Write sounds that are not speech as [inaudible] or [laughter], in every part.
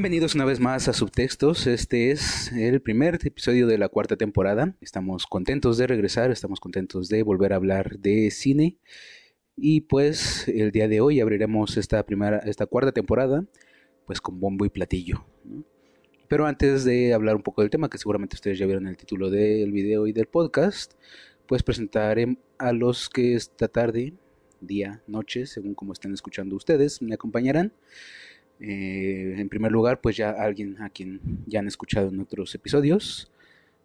Bienvenidos una vez más a Subtextos. Este es el primer episodio de la cuarta temporada. Estamos contentos de regresar, estamos contentos de volver a hablar de cine. Y pues el día de hoy abriremos esta primera, esta cuarta temporada, pues con bombo y platillo. Pero antes de hablar un poco del tema, que seguramente ustedes ya vieron el título del video y del podcast, pues presentaré a los que esta tarde, día, noche, según como estén escuchando ustedes, me acompañarán. Eh, en primer lugar, pues ya alguien a quien ya han escuchado en otros episodios,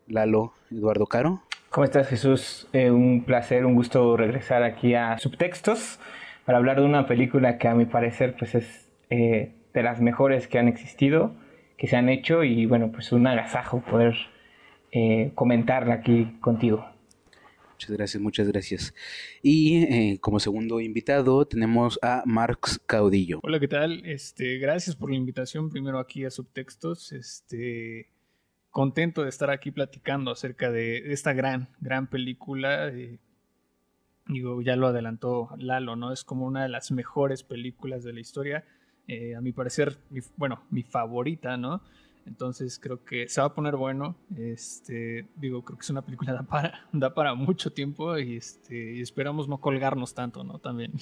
Lalo Eduardo Caro. ¿Cómo estás Jesús? Eh, un placer, un gusto regresar aquí a Subtextos para hablar de una película que a mi parecer pues es eh, de las mejores que han existido, que se han hecho y bueno, pues un agasajo poder comentarla aquí contigo. Muchas gracias, muchas gracias. Y eh, como segundo invitado tenemos a Marx Caudillo. Hola, ¿qué tal? Este, gracias por la invitación primero aquí a Subtextos. Este, contento de estar aquí platicando acerca de esta gran, gran película. Eh, digo, ya lo adelantó Lalo, ¿no? Es como una de las mejores películas de la historia. Eh, a mi parecer, bueno, mi favorita, ¿no? Entonces creo que se va a poner bueno. Este, digo, creo que es una película [laughs] da para, da para mucho tiempo y, este, y esperamos no colgarnos tanto, ¿no? También.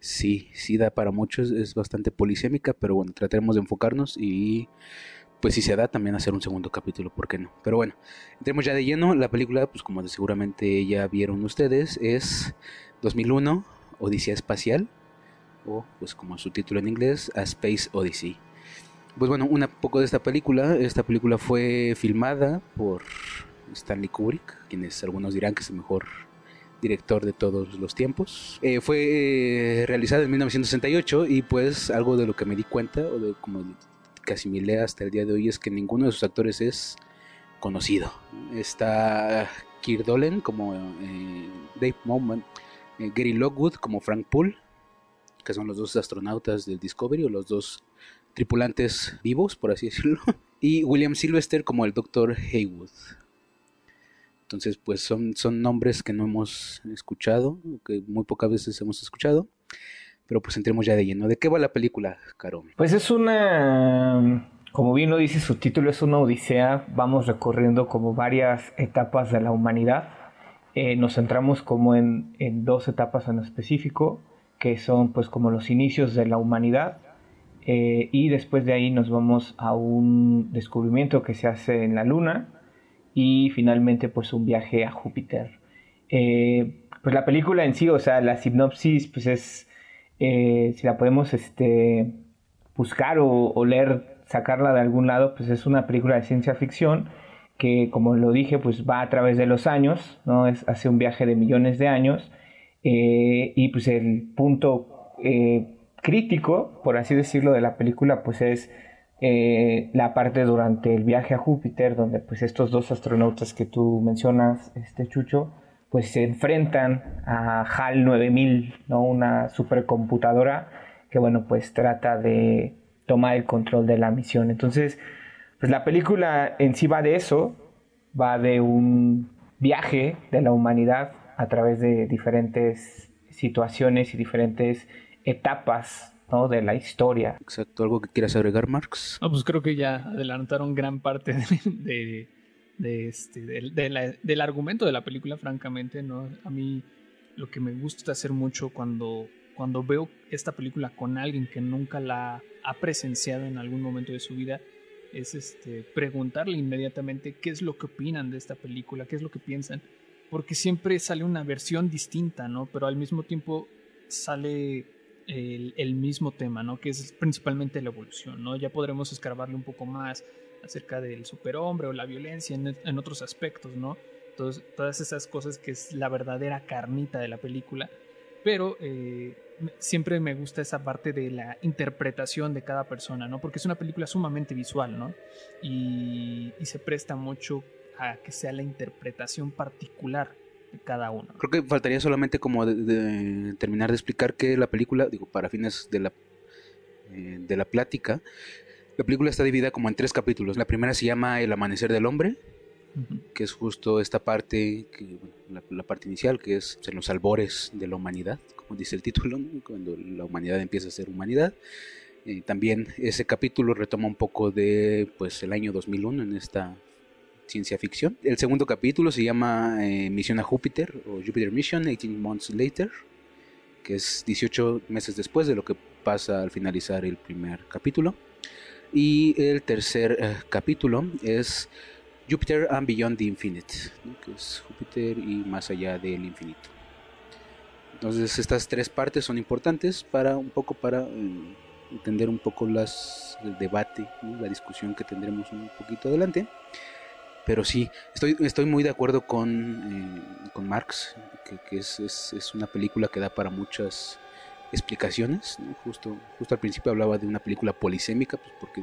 Sí, sí da para mucho, es, bastante polisémica, pero bueno, trataremos de enfocarnos y pues si se da también hacer un segundo capítulo, ¿por qué no? Pero bueno, entremos ya de lleno. La película, pues como seguramente ya vieron ustedes, es 2001, Odisea Espacial, o pues como su título en inglés, A Space Odyssey. Pues bueno, un poco de esta película. Esta película fue filmada por Stanley Kubrick, quienes algunos dirán que es el mejor director de todos los tiempos. Eh, fue eh, realizada en 1968 y pues algo de lo que me di cuenta, o de como casi me lea hasta el día de hoy, es que ninguno de sus actores es conocido. Está Kirk Dolan como eh, Dave Moment, Gary Lockwood como Frank Poole, que son los dos astronautas del Discovery o los dos tripulantes vivos, por así decirlo, [laughs] y William Sylvester como el Dr. Haywood. Entonces, pues son, son nombres que no hemos escuchado, que muy pocas veces hemos escuchado, pero pues entremos ya de lleno. ¿De qué va la película, Caro? Pues es una, como bien lo dice su título, es una odisea, vamos recorriendo como varias etapas de la humanidad. Eh, nos centramos como en, en dos etapas en específico, que son pues como los inicios de la humanidad, eh, y después de ahí nos vamos a un descubrimiento que se hace en la Luna y finalmente pues un viaje a Júpiter. Eh, pues la película en sí, o sea, la sinopsis pues es, eh, si la podemos este, buscar o, leer, sacarla de algún lado, pues es una película de ciencia ficción que como lo dije pues va a través de los años, ¿no? Es, hace un viaje de millones de años y pues el punto crítico, por así decirlo, de la película, pues es eh, la parte durante el viaje a Júpiter, donde pues estos dos astronautas que tú mencionas, este Chucho, pues se enfrentan a HAL 9000, ¿no? Una supercomputadora que, bueno, pues trata de tomar el control de la misión. Entonces, pues la película en sí va de eso, va de un viaje de la humanidad a través de diferentes situaciones y diferentes etapas ¿no? de la historia. Exacto, ¿algo que quieras agregar, Marx? pues creo que ya adelantaron gran parte [laughs] de, este, del argumento de la película, francamente. ¿no? A mí lo que me gusta hacer mucho cuando, cuando veo esta película con alguien que nunca la ha presenciado en algún momento de su vida es este, preguntarle inmediatamente qué es lo que opinan de esta película, qué es lo que piensan, porque siempre sale una versión distinta, ¿no? Pero al mismo tiempo sale el, mismo tema, ¿no? Que es principalmente la evolución, ¿no? Ya podremos escarbarle un poco más acerca del superhombre o la violencia en, otros aspectos, ¿no? todas esas cosas que es la verdadera carnita de la película. Pero eh, siempre me gusta esa parte de la interpretación de cada persona, ¿no? Porque es una película sumamente visual, ¿no? Y, y se presta mucho a que sea la interpretación particular cada uno. Creo que faltaría solamente como de, terminar de explicar que la película, digo, para fines de la, eh, de la plática, la película está dividida como en tres capítulos. La primera se llama El amanecer del hombre, que es justo esta parte, que, la, parte inicial, que es en los albores de la humanidad, como dice el título, cuando la humanidad empieza a ser humanidad. Eh, también ese capítulo retoma un poco de pues el año 2001 en esta ciencia ficción. El segundo capítulo se llama eh, Misión a Júpiter o Jupiter Mission 18 Months Later, que es 18 meses después de lo que pasa al finalizar el primer capítulo. Y el tercer eh, capítulo es Jupiter and Beyond the Infinite, que es Júpiter y más allá del infinito. Entonces estas tres partes son importantes para un poco para entender un poco las, el debate, la discusión que tendremos un poquito adelante. Pero sí, estoy, estoy muy de acuerdo con, eh, con Marx, que, es, es, una película que da para muchas explicaciones. Justo, justo al principio hablaba de una película polisémica, pues porque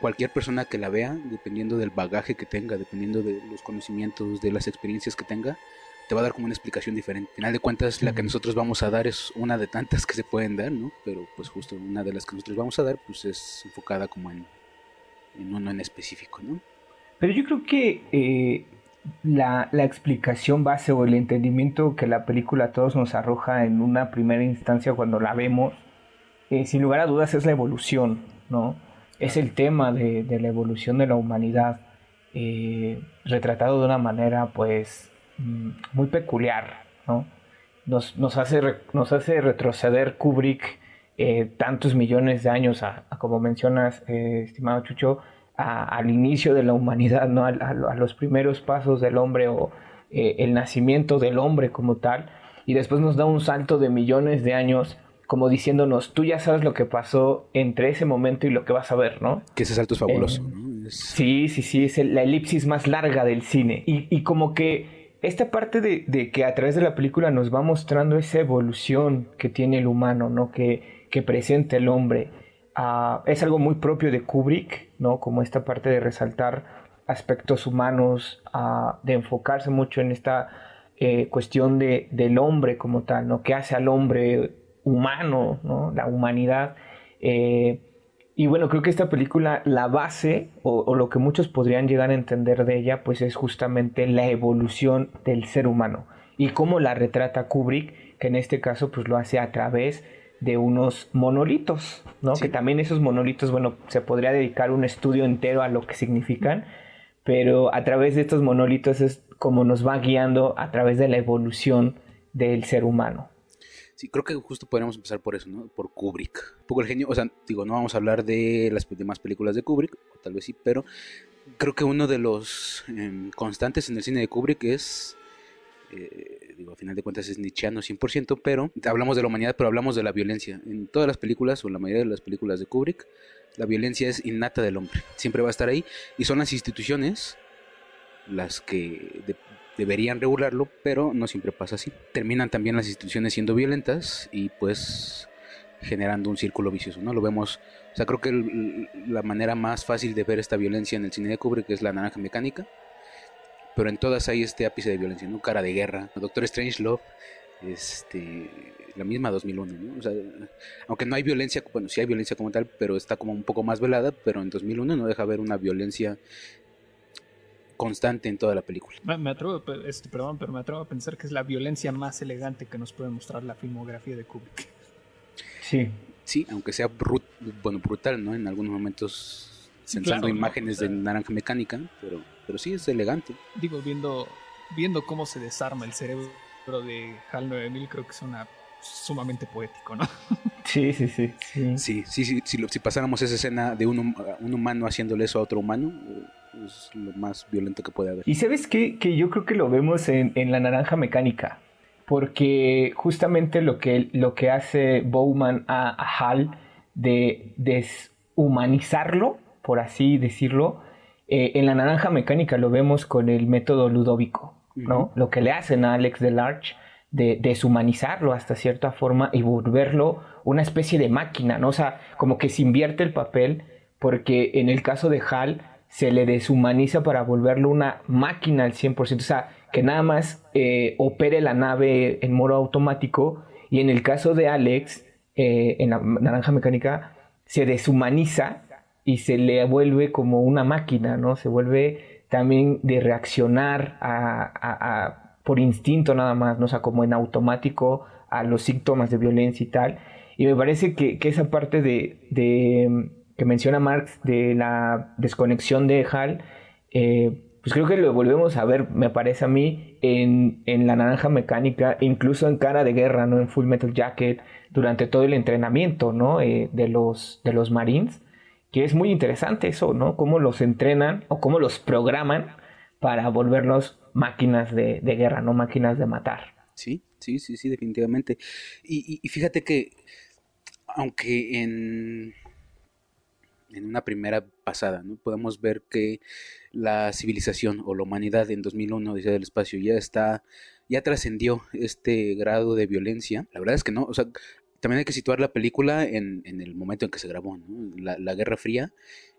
cualquier persona que la vea, dependiendo del bagaje que tenga, dependiendo de los conocimientos, de las experiencias que tenga, te va a dar como una explicación diferente. Al final de cuentas, la que nosotros vamos a dar es una de tantas que se pueden dar, ¿no? Pero pues justo una de las que nosotros vamos a dar, pues es enfocada como en, en uno en específico, ¿no? Pero yo creo que eh, la, explicación base o el entendimiento que la película a todos nos arroja en una primera instancia cuando la vemos, eh, sin lugar a dudas es la evolución, ¿no? Es el tema de, la evolución de la humanidad, eh, retratado de una manera, pues, Mm, muy peculiar, ¿no? Nos, nos, hace, nos hace retroceder Kubrick tantos millones de años, como mencionas, estimado Chucho, al inicio de la humanidad, ¿no? A, los primeros pasos del hombre o eh, el nacimiento del hombre como tal, y después nos da un salto de millones de años como diciéndonos, tú ya sabes lo que pasó entre ese momento y lo que vas a ver, ¿no? Que ese salto es fabuloso, Sí, sí, sí, es la elipsis más larga del cine. Y, y como que esta parte de, que a través de la película nos va mostrando esa evolución que tiene el humano, ¿no? Que, que presenta el hombre. Ah, es algo muy propio de Kubrick, ¿no? Como esta parte de resaltar aspectos humanos, ah, de enfocarse mucho en esta eh, cuestión de, del hombre como tal, ¿no? Que hace al hombre humano, ¿no? La humanidad. Eh, y bueno, creo que esta película, la base, o, lo que muchos podrían llegar a entender de ella, pues es justamente la evolución del ser humano. Y cómo la retrata Kubrick, que en este caso pues lo hace a través de unos monolitos, ¿no? Que también esos monolitos, bueno, se podría dedicar un estudio entero a lo que significan, pero a través de estos monolitos es como nos va guiando a través de la evolución del ser humano. Sí, creo que justo podríamos empezar por eso, ¿no? Por Kubrick. Un poco el genio, o sea, digo, no vamos a hablar de las demás películas de Kubrick, o tal vez sí, pero creo que uno de los em, constantes en el cine de Kubrick es, eh, digo, a final de cuentas es nichiano 100%, pero hablamos de la humanidad, pero hablamos de la violencia. En todas las películas, o la mayoría de las películas de Kubrick, la violencia es innata del hombre, siempre va a estar ahí, y son las instituciones las que deberían regularlo, pero no siempre pasa así. Terminan también las instituciones siendo violentas y pues generando un círculo vicioso, ¿no? Lo vemos, o sea, creo que la manera más fácil de ver esta violencia en el cine de Kubrick es la naranja mecánica, pero en todas hay este ápice de violencia, ¿no? Cara de guerra, Doctor Strange Love, este, la misma 2001, ¿no? O sea, aunque no hay violencia, bueno, sí hay violencia como tal, pero está como un poco más velada, pero en 2001 no deja ver una violencia constante en toda la película. Me, atrevo, este, perdón, pero me atrevo a pensar que es la violencia más elegante que nos puede mostrar la filmografía de Kubrick. Sí. Sí, aunque sea bueno, brutal, ¿no? En algunos momentos pensando imágenes de naranja mecánica, pero, pero sí es elegante. Digo, viendo, viendo cómo se desarma el cerebro de HAL 9000, creo que es una sumamente poético, ¿no? [laughs] Sí, sí, sí. Sí, sí, sí, sí si, si, pasáramos esa escena de un, un humano haciéndole eso a otro humano, es lo más violento que puede haber. Y sabes qué? que yo creo que lo vemos en, la naranja mecánica. Porque justamente lo que, lo que hace Bowman a, Hal de deshumanizarlo, por así decirlo, eh, en la naranja mecánica lo vemos con el método ludóvico, ¿no? Lo que le hacen a Alex Delarge de deshumanizarlo hasta cierta forma y volverlo una especie de máquina, ¿no? O sea, como que se invierte el papel porque en el caso de Hal se le deshumaniza para volverlo una máquina al 100%, o sea, que nada más eh, opere la nave en modo automático y en el caso de Alex, eh, en la naranja mecánica, se deshumaniza y se le vuelve como una máquina, ¿no? Se vuelve también de reaccionar a, por instinto nada más, ¿no? O sea, como en automático a los síntomas de violencia y tal. Y me parece que, esa parte de, de, que menciona Marx de la desconexión de Hal, eh, pues creo que lo volvemos a ver, me parece a mí, en, en, La Naranja Mecánica, incluso en Cara de Guerra, ¿no? En Full Metal Jacket, durante todo el entrenamiento, ¿no? Eh, de, los, de los Marines, que es muy interesante eso, ¿no? Cómo los entrenan o cómo los programan para volverlos máquinas de, guerra, no máquinas de matar. Sí, sí, sí, sí, definitivamente. Y, fíjate que, aunque en, en una primera pasada, ¿no? Podemos ver que la civilización o la humanidad en 2001, Odisea del Espacio, ya está, ya trascendió este grado de violencia. La verdad es que no, o sea, también hay que situar la película en, en el momento en que se grabó, ¿no? la, la, Guerra Fría,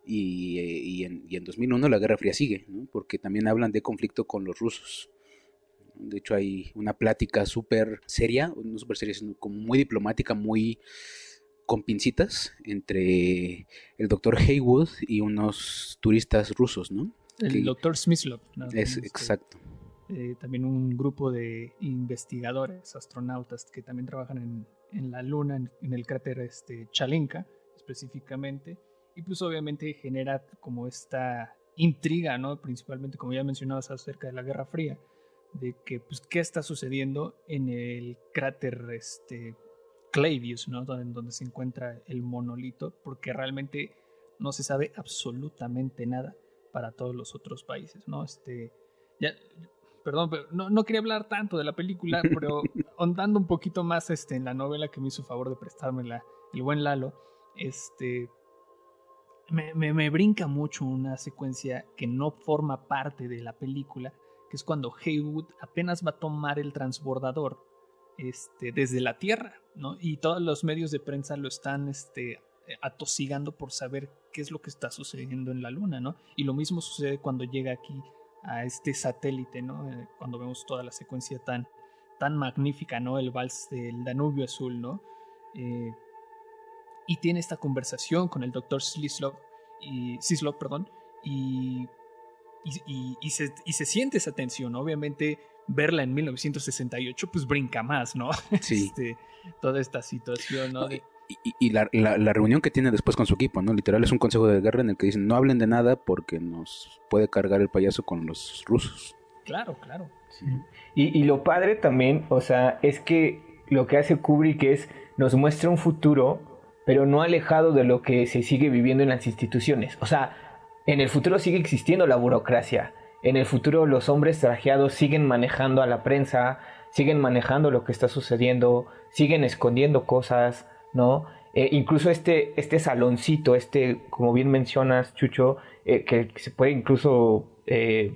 y, y, en, y, en, 2001 la Guerra Fría sigue, ¿no? porque también hablan de conflicto con los rusos. De hecho hay una plática súper seria, no súper seria, sino como muy diplomática, muy con pincitas entre el doctor Haywood y unos turistas rusos, ¿no? El doctor Smyslov. Es exacto. Eh, también un grupo de investigadores, astronautas que también trabajan en, en la Luna, en, el cráter este, Chalinka específicamente. Y pues obviamente genera como esta intriga, ¿no? Principalmente, como ya mencionabas, acerca de la Guerra Fría, de que, pues, ¿qué está sucediendo en el cráter este, Clavius, ¿no? Donde, donde se encuentra el monolito, porque realmente no se sabe absolutamente nada para todos los otros países, ¿no? Este, ya, perdón, pero no, no, quería hablar tanto de la película, [laughs] pero ondando un poquito más este, en la novela que me hizo favor de prestármela el buen Lalo, este, me, me, me, brinca mucho una secuencia que no forma parte de la película, que es cuando Haywood apenas va a tomar el transbordador este, desde la Tierra, ¿no? Y todos los medios de prensa lo están este, atosigando por saber qué es lo que está sucediendo en la Luna, ¿no? Y lo mismo sucede cuando llega aquí a este satélite, ¿no? Eh, cuando vemos toda la secuencia tan, tan magnífica, ¿no? El vals del Danubio Azul, ¿no? Eh, y tiene esta conversación con el doctor Sislov, y, Sislov, perdón, y, y, y, se, y se siente esa tensión, obviamente verla en 1968 pues brinca más, ¿no? Sí. [laughs] Este, toda esta situación, ¿no? Y, la, la, reunión que tiene después con su equipo, ¿no? Literal es un consejo de guerra en el que dicen no hablen de nada porque nos puede cargar el payaso con los rusos. Claro, claro. Y, y, lo padre también, o sea, es que lo que hace Kubrick es nos muestra un futuro, pero no alejado de lo que se sigue viviendo en las instituciones. O sea, en el futuro sigue existiendo la burocracia. En el futuro los hombres trajeados siguen manejando a la prensa, siguen manejando lo que está sucediendo, siguen escondiendo cosas, ¿no? Eh, incluso este, este saloncito, este, como bien mencionas, Chucho, eh, que se puede incluso eh,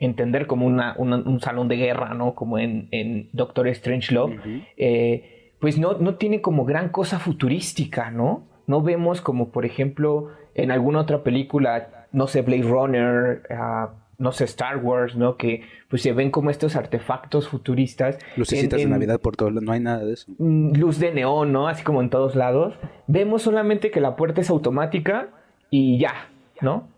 entender como una, un salón de guerra, ¿no? Como en, en Doctor Strange Love, pues no, no tiene como gran cosa futurística, ¿no? No vemos como, por ejemplo, en alguna otra película, no sé, Blade Runner, uh, no sé, Star Wars, ¿no? Que pues se ven como estos artefactos futuristas. Lucecitas de Navidad por todo, no hay nada de eso. Mm, luz de neón, ¿no? Así como en todos lados. Vemos solamente que la puerta es automática y ya, ¿no?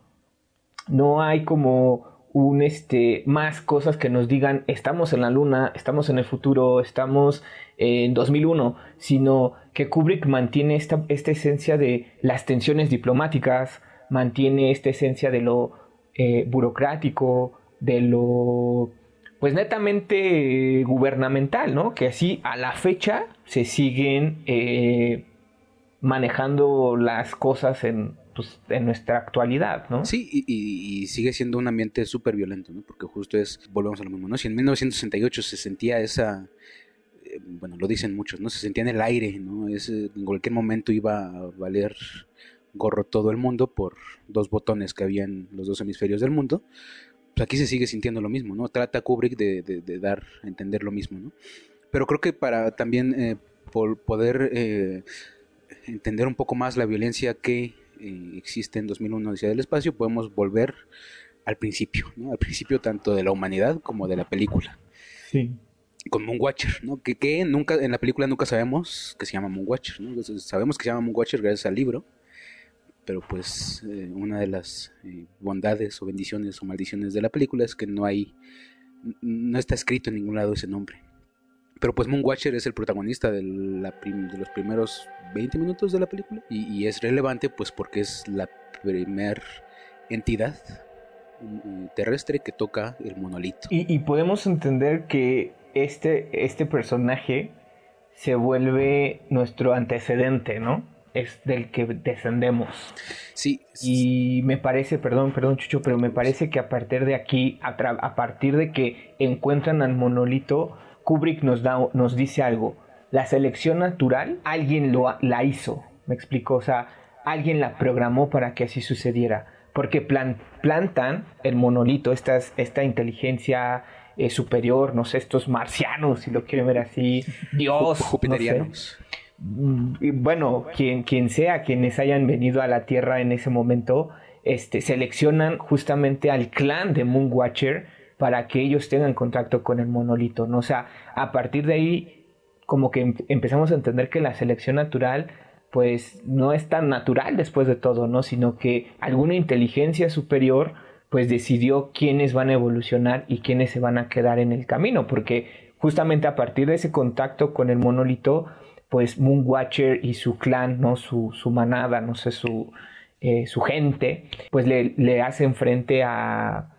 No hay como un este más cosas que nos digan estamos en la luna, estamos en el futuro, estamos en 2001, sino que Kubrick mantiene esta, esta esencia de las tensiones diplomáticas, mantiene esta esencia de lo eh, burocrático, de lo pues netamente gubernamental, ¿no? Que así a la fecha se siguen eh, manejando las cosas en, pues, en nuestra actualidad, ¿no? Sí, y, sigue siendo un ambiente súper violento, ¿no? Porque justo es, volvemos a lo mismo, ¿no? Si en 1968 se sentía esa, eh, bueno, lo dicen muchos, ¿no? Se sentía en el aire, ¿no? Es, en cualquier momento iba a valer gorro todo el mundo por dos botones que había en los dos hemisferios del mundo, pues aquí se sigue sintiendo lo mismo, ¿no? Trata Kubrick de, de, dar a entender lo mismo, ¿no? Pero creo que para también eh, por poder eh, entender un poco más la violencia que eh, existe en 2001 Odisea del Espacio, podemos volver al principio, ¿no? Al principio tanto de la humanidad como de la película. Sí. Con Moonwatcher, ¿no? Que, que nunca, en la película nunca sabemos que se llama Moonwatcher, ¿no? sabemos que se llama Moonwatcher gracias al libro, pero pues eh, una de las eh, bondades o bendiciones o maldiciones de la película es que no hay, no está escrito en ningún lado ese nombre. Pero pues Moonwatcher es el protagonista de, la de los primeros 20 minutos de la película y, es relevante pues porque es la primer entidad mm, terrestre que toca el monolito. Y, podemos entender que este, este personaje se vuelve nuestro antecedente, ¿no? Es del que descendemos. Sí. Y me parece, perdón, perdón, Chucho, pero me parece que a partir de aquí, a, a partir de que encuentran al monolito, Kubrick nos, da, nos dice algo. La selección natural, alguien lo, la hizo, me explico, o sea, alguien la programó para que así sucediera. Porque plantan el monolito, esta, esta inteligencia eh, superior, no sé, estos marcianos, si lo quieren ver así, Dios, jupiterianos. Bueno, quien, quien sea, quienes hayan venido a la Tierra en ese momento, este, seleccionan justamente al clan de Moonwatcher para que ellos tengan contacto con el monolito, ¿no? O sea, a partir de ahí como que em-, empezamos a entender que la selección natural pues no es tan natural después de todo, ¿no? Sino que alguna inteligencia superior pues decidió quiénes van a evolucionar y quiénes se van a quedar en el camino, porque justamente a partir de ese contacto con el monolito, pues Moonwatcher y su clan, ¿no? Su, su manada, no sé, su, eh, su gente, pues le, le hacen frente a,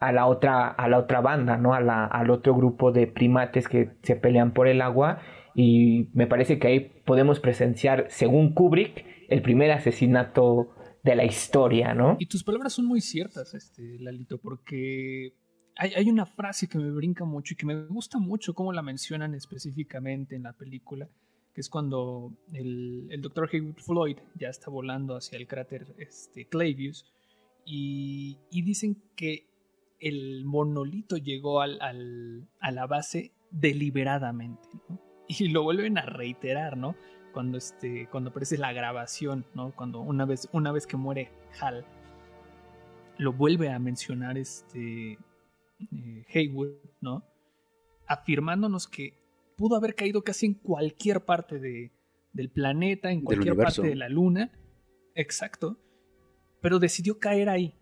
a la otra, a la otra banda, ¿no? A la, al otro grupo de primates que se pelean por el agua. Y me parece que ahí podemos presenciar, según Kubrick, el primer asesinato de la historia, ¿no? Y tus palabras son muy ciertas, este, Lalito, porque hay, hay, una frase que me brinca mucho y que me gusta mucho cómo la mencionan específicamente en la película, que es cuando el, el doctor Haywood Floyd ya está volando hacia el cráter este, Clavius y, y dicen que el monolito llegó al, a la base deliberadamente. Y lo vuelven a reiterar, ¿no? Cuando, este, cuando aparece la grabación, ¿no? Cuando una vez, una vez que muere Hal, lo vuelve a mencionar este eh, Haywood, ¿no? Afirmándonos que pudo haber caído casi en cualquier parte de, del planeta, en cualquier parte de la luna, exacto, pero decidió caer ahí,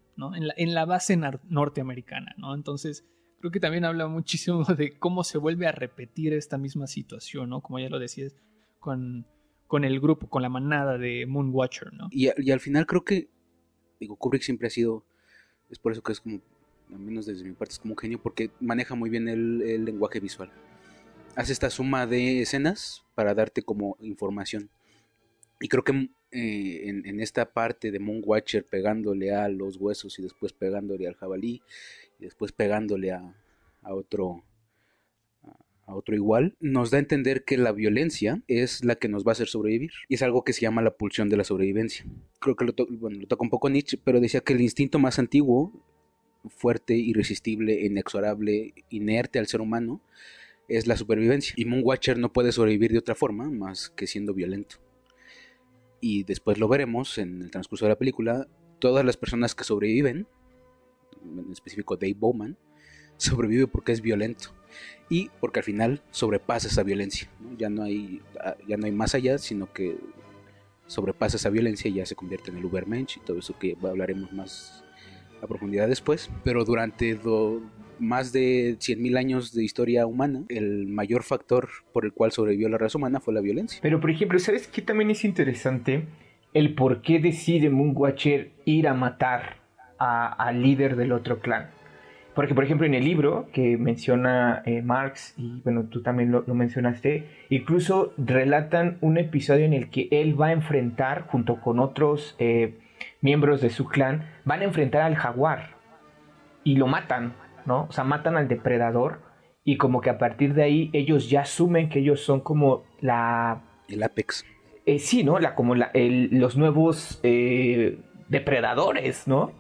en la, base norteamericana, ¿no? Entonces, creo que también habla muchísimo de cómo se vuelve a repetir esta misma situación, ¿no? Como ya lo decías, con, con el grupo, con la manada de Moonwatcher, ¿no? Y, al final creo que, digo, Kubrick siempre ha sido, es por eso que es como, al menos desde mi parte, es como un genio, porque maneja muy bien el, el lenguaje visual. Hace esta suma de escenas para darte como información. Y creo que eh, en, esta parte de Moonwatcher pegándole a los huesos y después pegándole al jabalí y después pegándole a, otro a otro igual, nos da a entender que la violencia es la que nos va a hacer sobrevivir. Y es algo que se llama la pulsión de la sobrevivencia. Creo que lo, bueno, lo toca un poco Nietzsche, pero decía que el instinto más antiguo, fuerte, irresistible, inexorable, inerte al ser humano, es la supervivencia. Y Moonwatcher no puede sobrevivir de otra forma más que siendo violento y después lo veremos en el transcurso de la película, todas las personas que sobreviven, en específico Dave Bowman, [laughs] sobrevive porque es violento y porque al final sobrepasa esa violencia. Ya, no hay, ya no hay más allá, sino que sobrepasa esa violencia y ya se convierte en el Ubermensch y todo eso que hablaremos más a profundidad después. Pero durante más de 100.000 años de historia humana, el mayor factor por el cual sobrevivió la raza humana fue la violencia. Pero por ejemplo, ¿sabes qué también es interesante? El por qué decide Moonwatcher ir a matar al líder del otro clan. Porque, por ejemplo, en el libro que menciona eh, Marx, y bueno, tú también lo, mencionaste, incluso relatan un episodio en el que él va a enfrentar, junto con otros eh, miembros de su clan, van a enfrentar al jaguar y lo matan. ¿No? O sea, matan al depredador y como que a partir de ahí ellos ya asumen que ellos son como la... El apex. Eh, sí, ¿no? La, como los nuevos eh, depredadores, ¿no?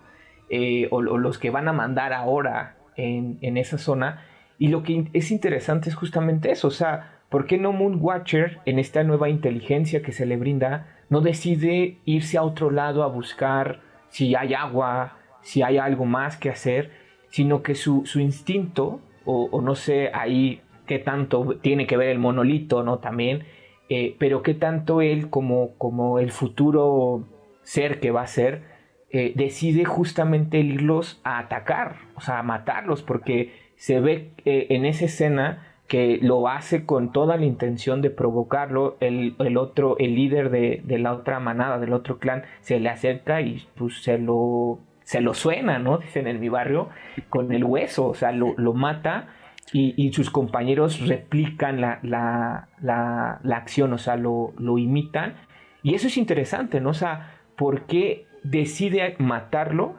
Eh, o, los que van a mandar ahora en, en, esa zona. Y lo que es interesante es justamente eso, o sea, ¿por qué no Moonwatcher, en esta nueva inteligencia que se le brinda, no decide irse a otro lado a buscar si hay agua, si hay algo más que hacer? Sino que su, instinto, o, no sé ahí qué tanto tiene que ver el monolito, ¿no? También, eh, pero qué tanto él como, como el futuro ser que va a ser, eh, decide justamente irlos a atacar, o sea, a matarlos, porque se ve eh, en esa escena que lo hace con toda la intención de provocarlo, el, otro, el líder de, la otra manada, del otro clan, se le acerca y pues se lo, se lo suena, ¿no? Dicen en mi barrio, con el hueso, o sea, lo, lo mata y, sus compañeros replican la, la, la, la acción, o sea, lo, lo, imitan. Y eso es interesante, ¿no? O sea, ¿por qué decide matarlo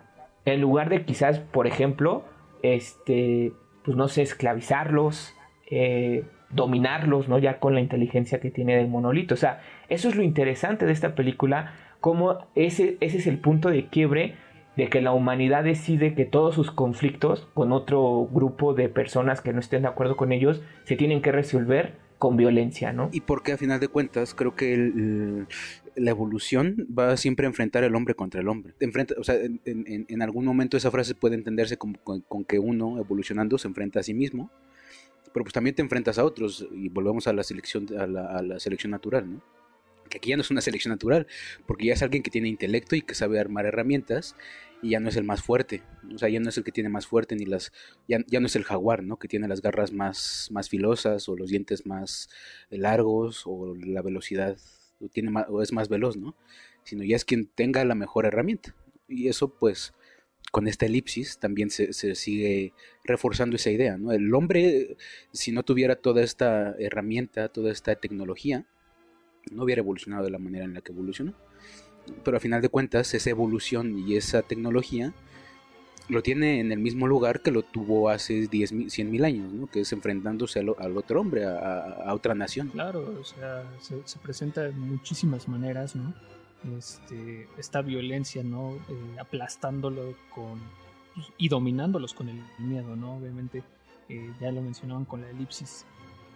en lugar de quizás, por ejemplo, este, pues no sé, esclavizarlos, eh, dominarlos, ¿no? Ya con la inteligencia que tiene del monolito. O sea, eso es lo interesante de esta película, como ese, ese es el punto de quiebre de que la humanidad decide que todos sus conflictos con otro grupo de personas que no estén de acuerdo con ellos se tienen que resolver con violencia, ¿no? Y porque a final de cuentas creo que la evolución va siempre a enfrentar al hombre contra el hombre. Enfrenta, o sea, en, algún momento esa frase puede entenderse con, que uno evolucionando se enfrenta a sí mismo, pero pues también te enfrentas a otros y volvemos a la selección, a la selección natural, ¿no? Que aquí ya no es una selección natural, porque ya es alguien que tiene intelecto y que sabe armar herramientas y ya no es el más fuerte, o sea, ya no es el que tiene más fuerte ni las, ya, no es el jaguar, ¿no? Que tiene las garras más, más filosas o los dientes más largos o la velocidad, o, tiene más, o es más veloz, ¿no? Sino ya es quien tenga la mejor herramienta. Y eso pues con esta elipsis también se, se, sigue reforzando esa idea, ¿no? El hombre, si no tuviera toda esta herramienta, toda esta tecnología, no hubiera evolucionado de la manera en la que evolucionó. Pero a final de cuentas, esa evolución y esa tecnología lo tiene en el mismo lugar que lo tuvo hace 10, 100 mil años, ¿no? que es enfrentándose al, otro hombre, a, otra nación. Claro, o sea, se, presenta de muchísimas maneras, ¿no? Este, esta violencia, ¿no? Eh, aplastándolo con, y dominándolos con el miedo, ¿no? Obviamente, eh, ya lo mencionaban con la elipsis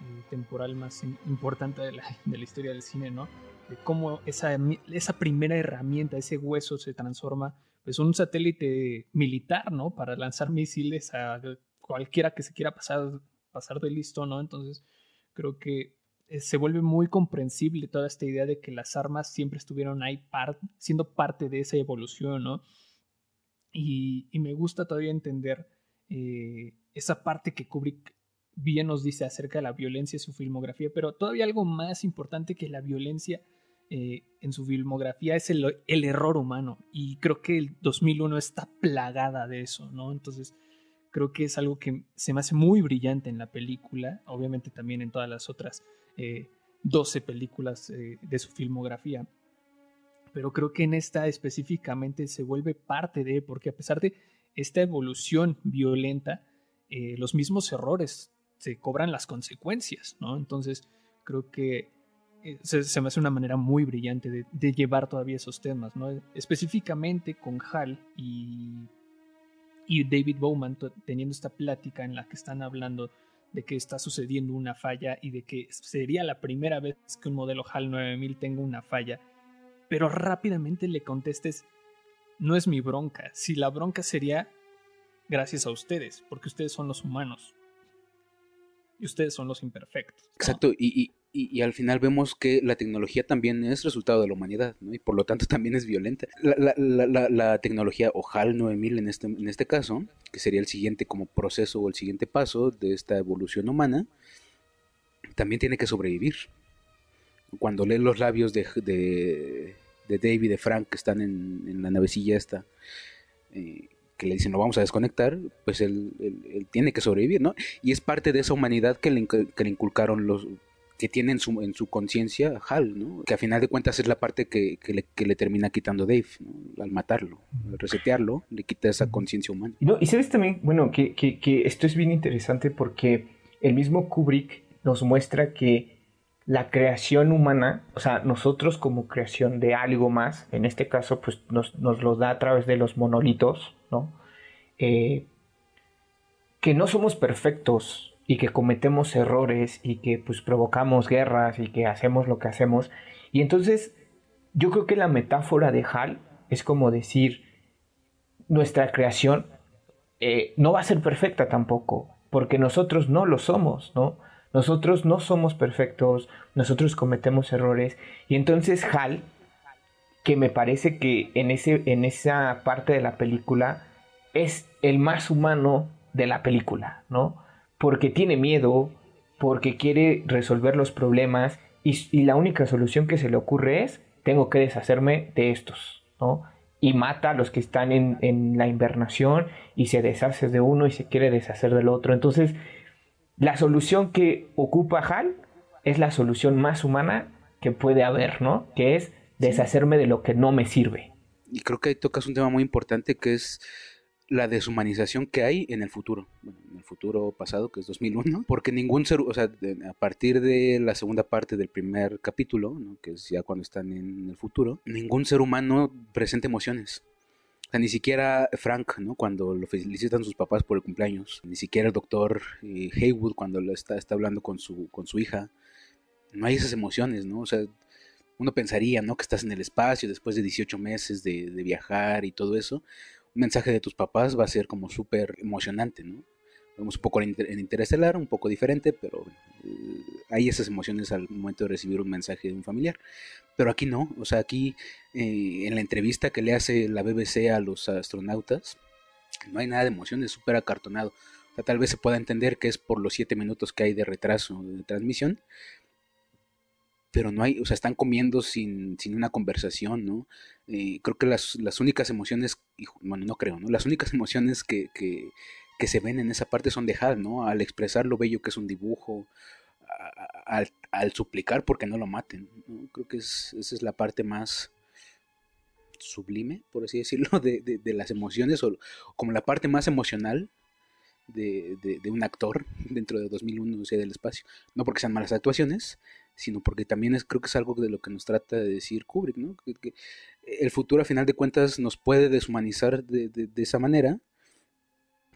eh, temporal más importante de la, historia del cine, ¿no? De cómo esa, esa primera herramienta, ese hueso se transforma pues un satélite militar, ¿no? Para lanzar misiles a cualquiera que se quiera pasar, pasar de listo, ¿no? Entonces creo que eh, se vuelve muy comprensible toda esta idea de que las armas siempre estuvieron ahí siendo parte de esa evolución, ¿no? Y, y me gusta todavía entender eh, esa parte que Kubrick bien nos dice acerca de la violencia en su filmografía, pero todavía algo más importante que la violencia eh, en su filmografía es el, error humano. Y creo que el 2001 está plagada de eso, ¿no? Entonces, creo que es algo que se me hace muy brillante en la película, obviamente también en todas las otras 12 eh, películas eh, de su filmografía. Pero creo que en esta específicamente se vuelve parte de, porque a pesar de esta evolución violenta, los mismos errores se cobran las consecuencias, ¿no? Entonces, creo que eh, se, me hace una manera muy brillante de, llevar todavía esos temas, ¿no? Específicamente con Hal y, y David Bowman teniendo esta plática en la que están hablando de que está sucediendo una falla y de que sería la primera vez que un modelo HAL 9000 tenga una falla, pero rápidamente le contestes, no es mi bronca, si la bronca sería gracias a ustedes, porque ustedes son los humanos, y ustedes son los imperfectos. Exacto, y, al final vemos que la tecnología también es resultado de la humanidad, ¿no? y por lo tanto [laughs] también es violenta. La, la, la, tecnología OJAL 9000 en este, en este caso, que sería el siguiente como proceso o el siguiente paso de esta evolución humana, también tiene que sobrevivir. Cuando lee los labios de, de, de Dave y de Frank que están en, en la navecilla esta, eh, que le dicen lo vamos a desconectar, pues él, tiene que sobrevivir, ¿no? Y es parte de esa humanidad que le, que le inculcaron los que tiene en su, en su conciencia Hal, ¿no? Que a final de cuentas es la parte que, que, le, que le, termina quitando Dave, ¿no? Al matarlo, al resetearlo, le quita esa conciencia humana. No, y sabes también, bueno, que, que, que esto es bien interesante porque el mismo Kubrick nos muestra que la creación humana, o sea, nosotros como creación de algo más, en este caso, pues nos, nos lo da a través de los monolitos, ¿no? Eh, que no somos perfectos y que cometemos errores y que pues provocamos guerras y que hacemos lo que hacemos. Y entonces yo creo que la metáfora de Hal es como decir, nuestra creación eh, no va a ser perfecta tampoco, porque nosotros no lo somos, ¿no? Nosotros no somos perfectos, nosotros cometemos errores. Y entonces Hal, que me parece que en, ese, en esa parte de la película es el más humano de la película, ¿no? Porque tiene miedo porque quiere resolver los problemas y, la única solución que se le ocurre es, tengo que deshacerme de estos, ¿no? Y mata a los que están en, en la invernación y se deshace de uno y se quiere deshacer del otro. Entonces, la solución que ocupa Hal es la solución más humana que puede haber, ¿no? Que es deshacerme de lo que no me sirve. Y creo que ahí tocas un tema muy importante que es la deshumanización que hay en el futuro, en el futuro pasado, que es 2001, porque ningún ser, o sea, a partir de la segunda parte del primer capítulo, que es ya cuando están en el futuro, ningún ser humano presenta emociones. O sea, ni siquiera Frank, ¿no? Cuando lo felicitan sus papás por el cumpleaños, ni siquiera el doctor eh, Haywood cuando está, está hablando con su, con su hija, no hay esas emociones, ¿no? O sea, uno pensaría, ¿no? Que estás en el espacio después de 18 meses de, viajar y todo eso, mensaje de tus papás va a ser como súper emocionante, ¿no? Un poco en Interestelar, un poco diferente, pero eh, hay esas emociones al momento de recibir un mensaje de un familiar. Pero aquí no, o sea, aquí eh, en la entrevista que le hace la BBC a los astronautas, no hay nada de emociones, súper acartonado. O sea, tal vez se pueda entender que es por los siete minutos que hay de retraso de transmisión, pero no hay, o sea, están comiendo sin, sin una conversación, ¿no? Eh, creo que las, las, únicas emociones, bueno, no creo, ¿no? Las únicas [laughs] emociones que, que, que, se ven en esa parte son de Hal, ¿no? Al expresar lo bello que es un dibujo, al, al, suplicar porque no lo maten, ¿no? Creo que es, esa es la parte más sublime, por así [laughs] decirlo, de, de, de las emociones, o como la parte más emocional de, de, un actor dentro de 2001, o sea, del espacio. No porque sean malas actuaciones, sino porque también es, creo que es algo de lo que nos trata de decir Kubrick, ¿no? Que, el futuro a final de cuentas nos puede deshumanizar de, de, esa manera,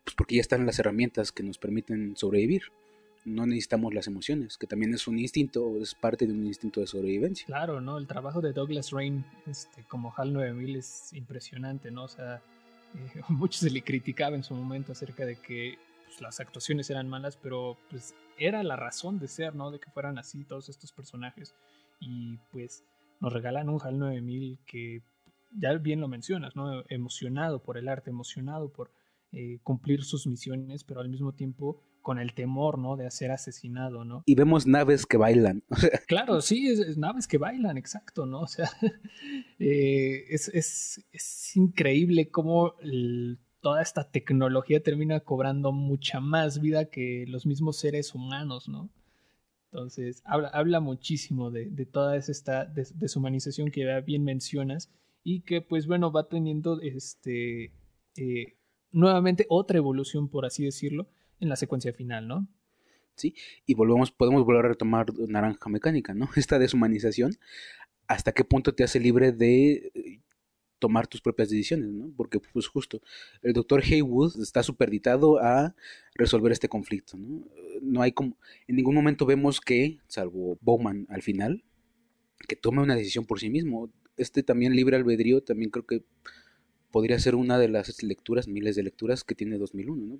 pues porque ya están las herramientas que nos permiten sobrevivir. No necesitamos las emociones, que también es un instinto, es parte de un instinto de sobrevivencia. Claro, ¿no? El trabajo de Douglas Rain este, como HAL 9000 es impresionante, ¿no? O sea, eh, [laughs] mucho se le criticaba en su momento acerca de que pues, las actuaciones eran malas, pero pues era la razón de ser, ¿no? De que fueran así todos estos personajes. Y pues nos regalan un HAL 9000 que ya bien lo mencionas, ¿no? Emocionado por el arte, emocionado por eh, cumplir sus misiones, pero al mismo tiempo con el temor, ¿no? De ser asesinado, ¿no? Y vemos naves que bailan. [laughs] claro, sí, es, naves que bailan, exacto, ¿no? [laughs] O sea, [laughs] eh, es, es, es, increíble cómo el, toda esta tecnología termina cobrando mucha más vida que los mismos seres humanos, ¿no? Entonces, habla, habla muchísimo de, toda esta deshumanización que bien mencionas y que, pues bueno, va teniendo este, eh, nuevamente otra evolución, por así decirlo, en la secuencia final, ¿no? Sí, y volvemos, podemos volver a retomar Naranja Mecánica, ¿no? [laughs] Esta deshumanización, ¿hasta qué punto te hace libre de tomar tus propias decisiones, ¿no? Porque, pues justo, el doctor Haywood está superditado a resolver este conflicto, ¿no? No hay como, en ningún momento vemos que, salvo Bowman al final, que tome una decisión por sí mismo. Este también libre albedrío, también creo que podría ser una de las lecturas, miles de lecturas que tiene 2001, ¿no?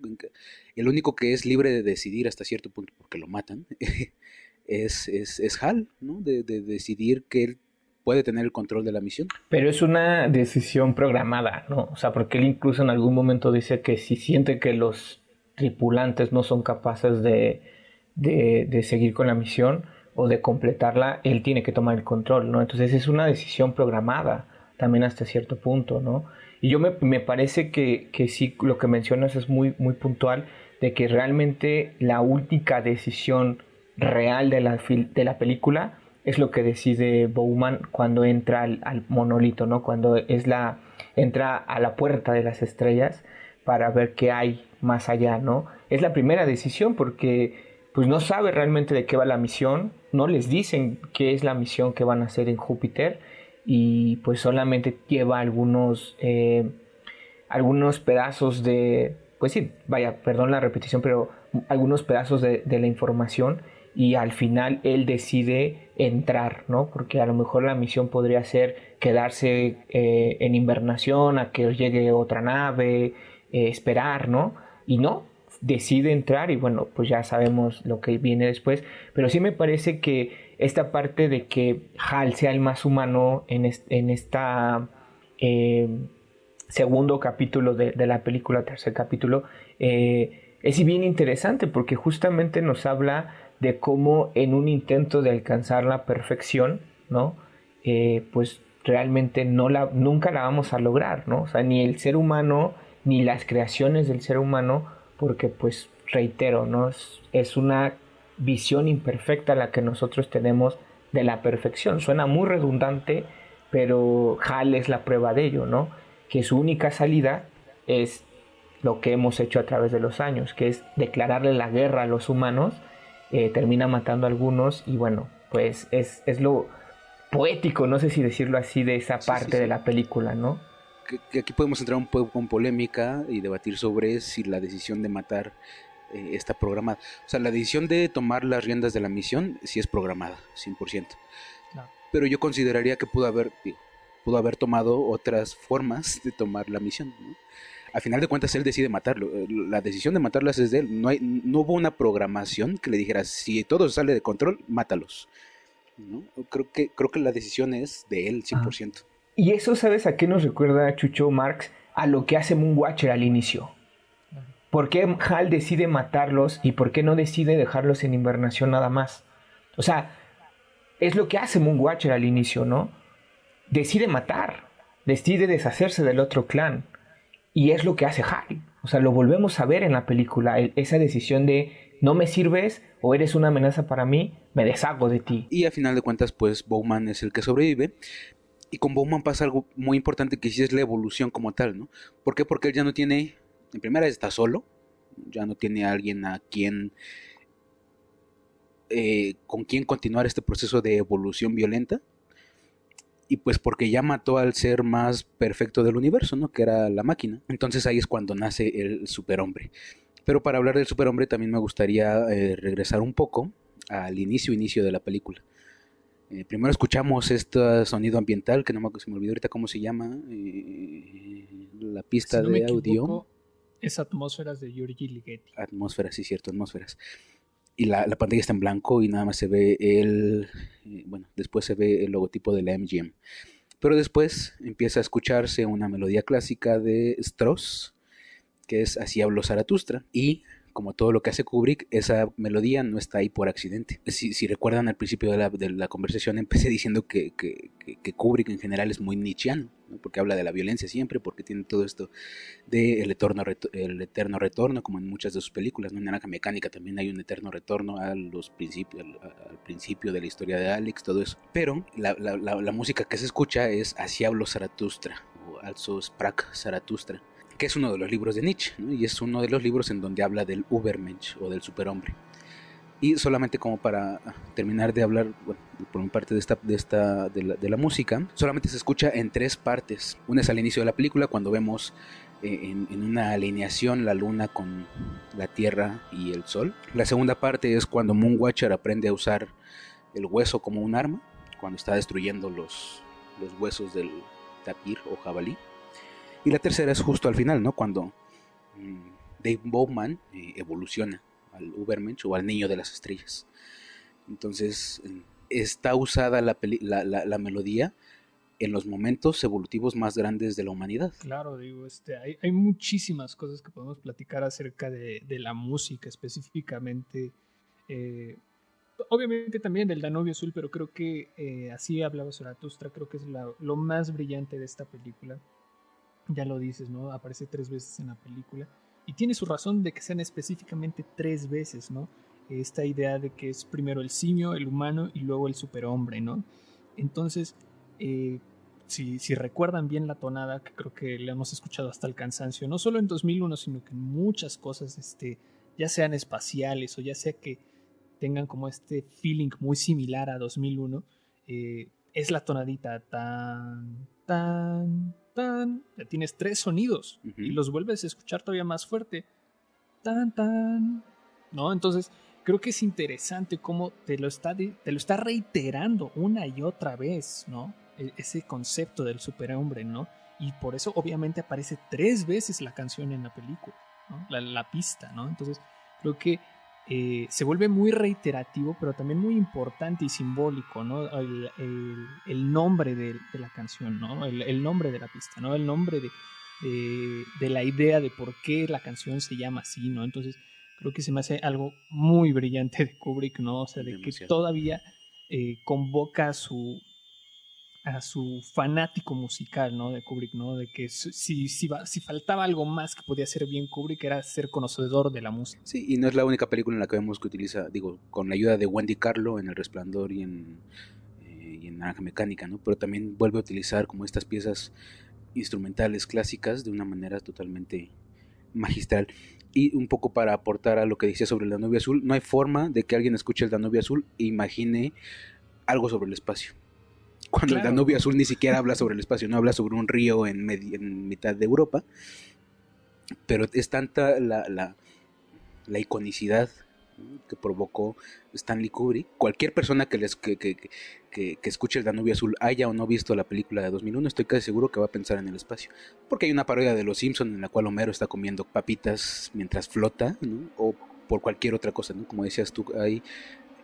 El único que es libre de decidir hasta cierto punto, porque lo matan, [laughs] es, es, es Hal, ¿no? De, de decidir que él puede tener el control de la misión. Pero es una decisión programada, ¿no? O sea, porque él incluso en algún momento dice que si siente que los tripulantes no son capaces de, de, seguir con la misión o de completarla, él tiene que tomar el control, ¿no? Entonces es una decisión programada también hasta cierto punto, ¿no? Y yo me, me parece que, que, sí, lo que mencionas es muy, muy puntual, de que realmente la única decisión real de la, de la película es lo que decide Bowman cuando entra al, monolito, ¿no? Cuando es la entra a la puerta de las estrellas para ver qué hay más allá, ¿no? Es la primera decisión porque pues no sabe realmente de qué va la misión, no les dicen qué es la misión que van a hacer en Júpiter y pues solamente lleva algunos eh, algunos pedazos de pues sí, vaya, perdón la repetición, pero algunos pedazos de, de la información y al final él decide entrar, ¿no? Porque a lo mejor la misión podría ser quedarse eh, en invernación a que llegue otra nave, eh, esperar, ¿no? Y no, decide entrar y bueno, pues ya sabemos lo que viene después, pero sí me parece que esta parte de que Hal sea el más humano en, en esta eh, segundo capítulo de, de, la película, tercer capítulo, es bien interesante porque justamente nos habla de cómo en un intento de alcanzar la perfección, ¿no? Eh, pues realmente no la, nunca la vamos a lograr, ¿no? O sea, ni el ser humano, ni las creaciones del ser humano, porque pues reitero, ¿no? Es, es una visión imperfecta la que nosotros tenemos de la perfección. Suena muy redundante, pero Hal es la prueba de ello, ¿no? Que su única salida es lo que hemos hecho a través de los años, que es declararle la guerra a los humanos, eh, termina matando a algunos y bueno, pues es, es lo poético, no sé si decirlo así, de esa parte de la película, ¿no? Que, aquí podemos entrar un poco con polémica y debatir sobre si la decisión de matar eh, está programada. O sea, la decisión de tomar las riendas de la misión sí es programada, 100%. Pero yo consideraría que pudo haber, pudo haber tomado otras formas de tomar la misión. ¿no? A final de cuentas, él decide matarlo. Eh, la decisión de matarlas es de él. No, hay, no hubo una programación que le dijera, si todo sale de control, mátalos. ¿no? Creo, que, creo que la decisión es de él, 100%. Y eso, ¿sabes a qué nos recuerda Chucho Marx? A lo que hace Moonwatcher al inicio. ¿Por qué Hal decide matarlos y por qué no decide dejarlos en invernación nada más? O sea, es lo que hace Moonwatcher al inicio, ¿no? Decide matar, decide deshacerse del otro clan. Y es lo que hace Hal. O sea, lo volvemos a ver en la película, esa decisión de no me sirves o eres una amenaza para mí, me deshago de ti. Y a final de cuentas, pues Bowman es el que sobrevive. Y con Bowman pasa algo muy importante que sí es la evolución como tal, ¿no? ¿Por qué? Porque él ya no tiene en primera está solo, ya no tiene a alguien a quien eh, con quien continuar este proceso de evolución violenta. Y pues porque ya mató al ser más perfecto del universo, ¿no? Que era la máquina. Entonces ahí es cuando nace el superhombre. Pero para hablar del superhombre también me gustaría eh, regresar un poco al inicio, inicio de la película. Eh, primero escuchamos este sonido ambiental, que no me, se me olvidó ahorita cómo se llama, la pista de audio. Es atmósferas de Giorgi Ligeti. Atmósferas, sí, cierto, atmósferas. Y la, pantalla está en blanco y nada más se ve el. Eh, bueno, después se ve el logotipo de la MGM. Pero después empieza a escucharse una melodía clásica de Strauss, que es Así habló Zaratustra. Y como todo lo que hace Kubrick, esa melodía no está ahí por accidente. Si, recuerdan al principio de la, conversación, [laughs] empecé diciendo que, Kubrick en general es muy nietzscheano, porque habla de la violencia siempre, porque tiene todo esto de el eterno, el eterno retorno, como en muchas de sus películas. ¿no? En Naranja Mecánica también hay un eterno retorno a los principios, al, principio de la historia de Alex, todo eso. Pero la, música que se escucha es Así hablo Zaratustra, o Also Sprach Zaratustra que es uno de los libros de Nietzsche, y es uno de los libros en donde habla del Ubermensch o del superhombre. Y solamente como para terminar de hablar, por mi parte de esta, de esta, de la, música, solamente se escucha en tres partes. Una es al inicio de la película, cuando vemos eh, en, una alineación la luna con la tierra y el sol. La segunda parte es cuando Moonwatcher aprende a usar el hueso como un arma, cuando está destruyendo los, los huesos del tapir o jabalí. Y la tercera es justo al final, ¿no? Cuando mm, Dave Bowman eh, evoluciona al Ubermensch o al niño de las estrellas. Entonces, está usada la, la, melodía en los momentos evolutivos más grandes de la humanidad. Claro, digo, este, hay, hay muchísimas cosas que podemos platicar acerca de, de la música específicamente. Eh, obviamente también del Danubio Azul, pero creo que eh, así hablaba Zaratustra, creo que es lo más brillante de esta película ya lo dices, ¿no? Aparece tres veces en la película. Y tiene su razón de que sean específicamente tres veces, ¿no? Esta idea de que es primero el simio, el humano y luego el superhombre, ¿no? Entonces, eh, si, si, recuerdan bien la tonada, que creo que le hemos escuchado hasta el cansancio, no solo en 2001, sino que en muchas cosas, este, ya sean espaciales o ya sea que tengan como este feeling muy similar a 2001, eh, es la tonadita tan, tan, tan, ya tienes tres sonidos y los vuelves a escuchar todavía más fuerte. Tan, tan. ¿No? Entonces, creo que es interesante cómo te lo está, te lo está reiterando una y otra vez, ¿no? E, ese concepto del superhombre, ¿no? Y por eso, obviamente, aparece tres veces la canción en la película, ¿no? la, la pista, ¿no? Entonces, creo que eh, se vuelve muy reiterativo, pero también muy importante y simbólico, ¿no? El, nombre de, la canción, ¿no? El, nombre de la pista, ¿no? El nombre de, de, la idea de por qué la canción se llama así, ¿no? Entonces, creo que se me hace algo muy brillante de Kubrick, ¿no? O sea, de que todavía eh, convoca su, a su fanático musical, ¿no? De Kubrick, ¿no? De que si, si, si faltaba algo más que podía hacer bien Kubrick era ser conocedor de la música. Sí, y no es la única película en la que vemos que utiliza, digo, con la ayuda de Wendy Carlo en El Resplandor y en, eh, y en Naranja Mecánica, ¿no? Pero también vuelve a utilizar como estas piezas instrumentales clásicas de una manera totalmente magistral. Y un poco para aportar a lo que decía sobre el Danubio Azul, no hay forma de que alguien escuche el Danubio Azul e imagine algo sobre el espacio. Cuando el Danubio Azul ni siquiera habla sobre el espacio, no habla sobre un río en, en mitad de Europa. Pero es tanta la, la, la iconicidad que provocó Stanley Kubrick. Cualquier persona que, les, que, que, que, escuche el Danubio Azul haya o no visto la película de 2001, estoy casi seguro que va a pensar en el espacio. Porque hay una parodia de Los Simpson en la cual Homero está comiendo papitas mientras flota, o por cualquier otra cosa, ¿no? Como decías tú, ahí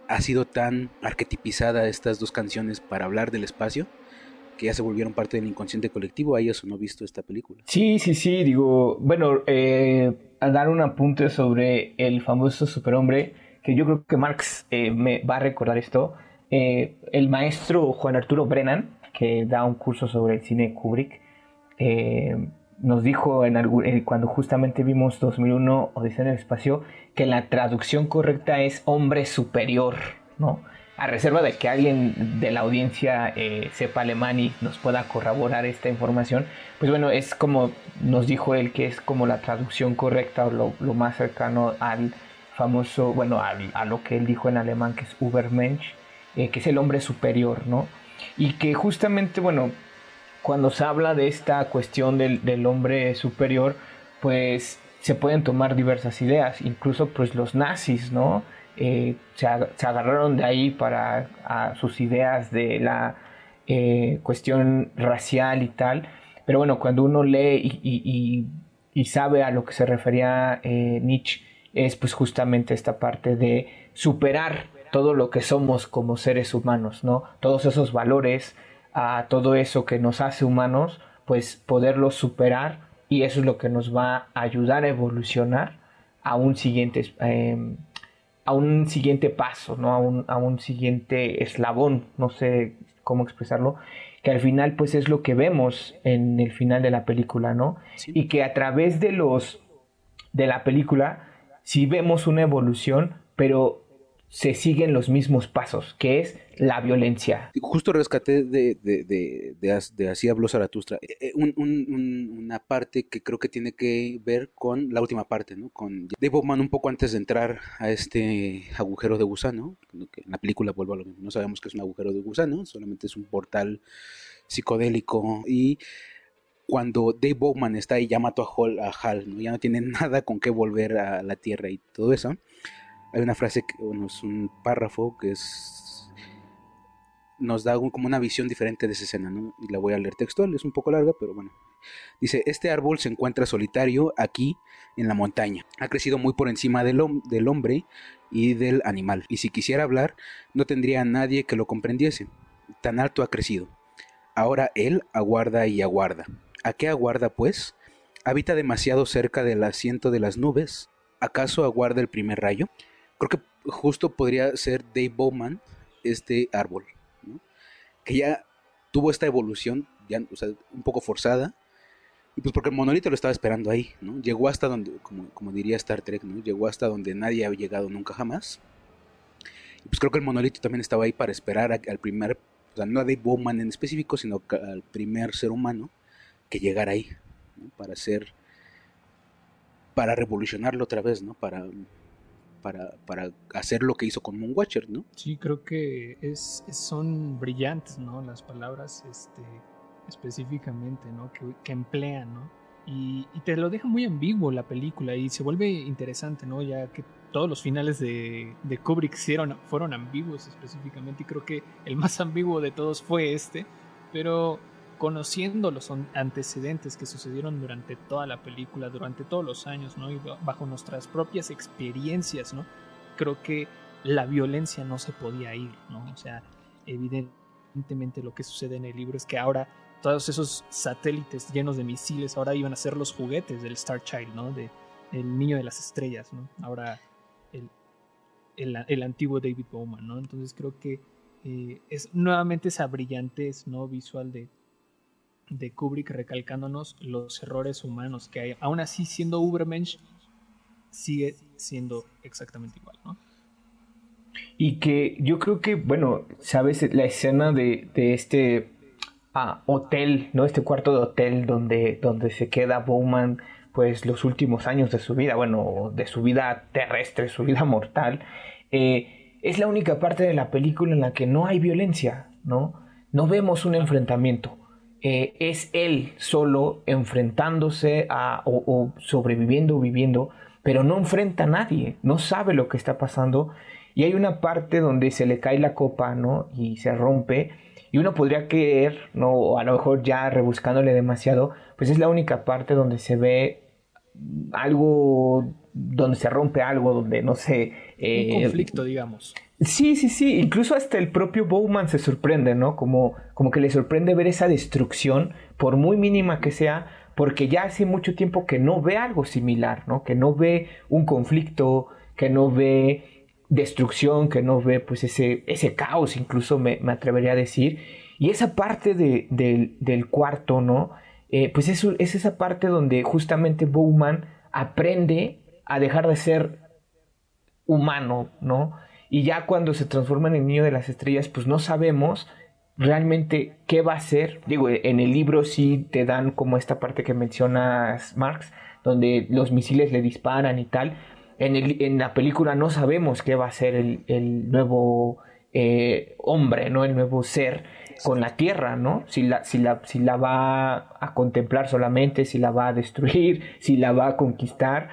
ha sido tan arquetipizada estas dos canciones para hablar del espacio que ya se volvieron parte del inconsciente colectivo. ¿Hay eso no visto esta película? Sí, sí, sí. Digo, bueno, eh, a dar un apunte sobre el famoso superhombre, que yo creo que Marx eh, me va a recordar esto. Eh, el maestro Juan Arturo Brennan, que da un curso sobre el cine Kubrick, eh, nos dijo en cuando justamente vimos 2001 Odisea en el Espacio que la traducción correcta es hombre superior, ¿no? A reserva de que alguien de la audiencia sepa alemán y nos pueda corroborar esta información, pues bueno, es como nos dijo él que es como la traducción correcta o lo, lo más cercano al famoso, bueno, a lo que él dijo en alemán que es Übermensch, eh, que es el hombre superior, ¿no? Y que justamente, bueno, cuando se habla de esta cuestión del, hombre superior, pues se pueden tomar diversas ideas, incluso pues los nazis, ¿no? Eh, se, agarraron de ahí para sus ideas de la eh, cuestión racial y tal, pero bueno, cuando uno lee y, sabe a lo que se refería Nietzsche, es pues justamente esta parte de superar todo lo que somos como seres humanos, ¿no? Todos esos valores, a todo eso que nos hace humanos, pues poderlos superar y eso es lo que nos va a ayudar a evolucionar a un siguiente, em, a un siguiente paso, ¿no? A un, a un siguiente eslabón, no sé cómo expresarlo, que al final pues es lo que vemos en el final de la película, ¿no? Y que a través de los de la película sí vemos una evolución, pero se siguen los mismos pasos, que es la violencia. Justo rescaté de, de, de, de, Así habló Zaratustra eh, eh, una parte que creo que tiene que ver con la última parte, ¿no? Con Dave Bowman un poco antes de entrar a este agujero de gusano, que en la película vuelvo a lo mismo, no sabemos que es un agujero de gusano, solamente es un portal psicodélico y cuando Dave Bowman está ahí ya mató a Hal, ¿no? ya no tiene [laughs] nada con qué volver a la Tierra y todo eso hay una frase, que, bueno, es un párrafo que es nos da como una visión diferente de esa escena, ¿no? Y la voy a leer textual, es un poco larga, pero bueno. Dice, este árbol se encuentra solitario aquí en la montaña. Ha crecido muy por encima del, del hombre y del animal. Y si quisiera hablar, no tendría a nadie que lo comprendiese. Tan alto ha crecido. Ahora él aguarda y aguarda. ¿A qué aguarda, pues? ¿Habita demasiado cerca del asiento de las nubes? ¿Acaso aguarda el primer rayo? Creo que justo podría ser Dave Bowman este árbol, que ya tuvo esta evolución, ya, un poco forzada, y pues porque el monolito lo estaba esperando ahí, ¿no? Llegó hasta donde, como, como diría Star Trek, ¿no? Llegó hasta donde nadie había llegado nunca jamás. Y pues creo que el monolito también estaba ahí para esperar al primer, o sea, no a Dave Bowman en específico, sino al primer ser humano que llegara ahí, Para ser, para revolucionarlo otra vez, ¿no? Para para, hacer lo que hizo con Moonwatcher, ¿no? Sí, creo que es, son brillantes, ¿no? Las palabras este, específicamente, ¿no? Que, emplean, ¿no? Y, te lo deja muy ambiguo la película y se vuelve interesante, ¿no? Ya que todos los finales de, de Kubrick fueron ambiguos específicamente y creo que el más [laughs] ambiguo de todos fue este, pero conociendo los antecedentes que sucedieron durante toda la película, durante todos los años, ¿no? Y bajo nuestras propias experiencias, ¿no? Creo que la violencia no se podía ir, ¿no? O sea, evidentemente lo que sucede en el libro es que ahora todos esos satélites llenos de misiles ahora iban a ser los juguetes del Star Child, ¿no? De el niño de las estrellas, ¿no? Ahora el, antiguo David Bowman, ¿no? Entonces creo que eh, es nuevamente esa brillantez ¿no? visual de, de Kubrick recalcándonos los errores humanos que hay. Aún así, siendo Ubermensch, sigue siendo exactamente igual, ¿no? Y que yo creo que, bueno, sabes, la escena de, de este ah, hotel, ¿no? Este cuarto de hotel donde, donde se queda Bowman, pues los últimos años de su vida, bueno, de su vida terrestre, su vida mortal, eh, es la única parte de la película en la que no hay violencia, ¿no? No vemos un enfrentamiento. Eh, es él solo enfrentándose a, o, sobreviviendo o viviendo, pero no enfrenta a nadie, no sabe lo que está pasando y hay una parte donde se le cae la copa, ¿no? Y se rompe. Y uno podría creer, ¿no? O a lo mejor ya rebuscándole demasiado, pues es la única parte donde se ve algo, donde se rompe algo, donde no sé. Eh, Un conflicto, digamos. Sí, sí, sí. Incluso hasta el propio Bowman se sorprende, ¿no? Como, como que le sorprende ver esa destrucción, por muy mínima que sea, porque ya hace mucho tiempo que no ve algo similar, ¿no? Que no ve un conflicto, que no ve destrucción, que no ve pues ese, ese caos, incluso me, atrevería a decir. Y esa parte de, del cuarto, ¿no? Eh, pues es, es esa parte donde justamente Bowman aprende a dejar de ser humano, ¿no? Y ya cuando se transforma en el niño de las estrellas, pues no sabemos realmente qué va a ser. Digo, en el libro sí te dan como esta parte que mencionas, Marx, donde los misiles le disparan y tal, en, la película no sabemos qué va a ser el, nuevo eh, hombre, ¿no? El nuevo ser con la tierra, ¿no? Si la, si, la, si la va a contemplar solamente, si la va a destruir, [laughs] si la va a conquistar,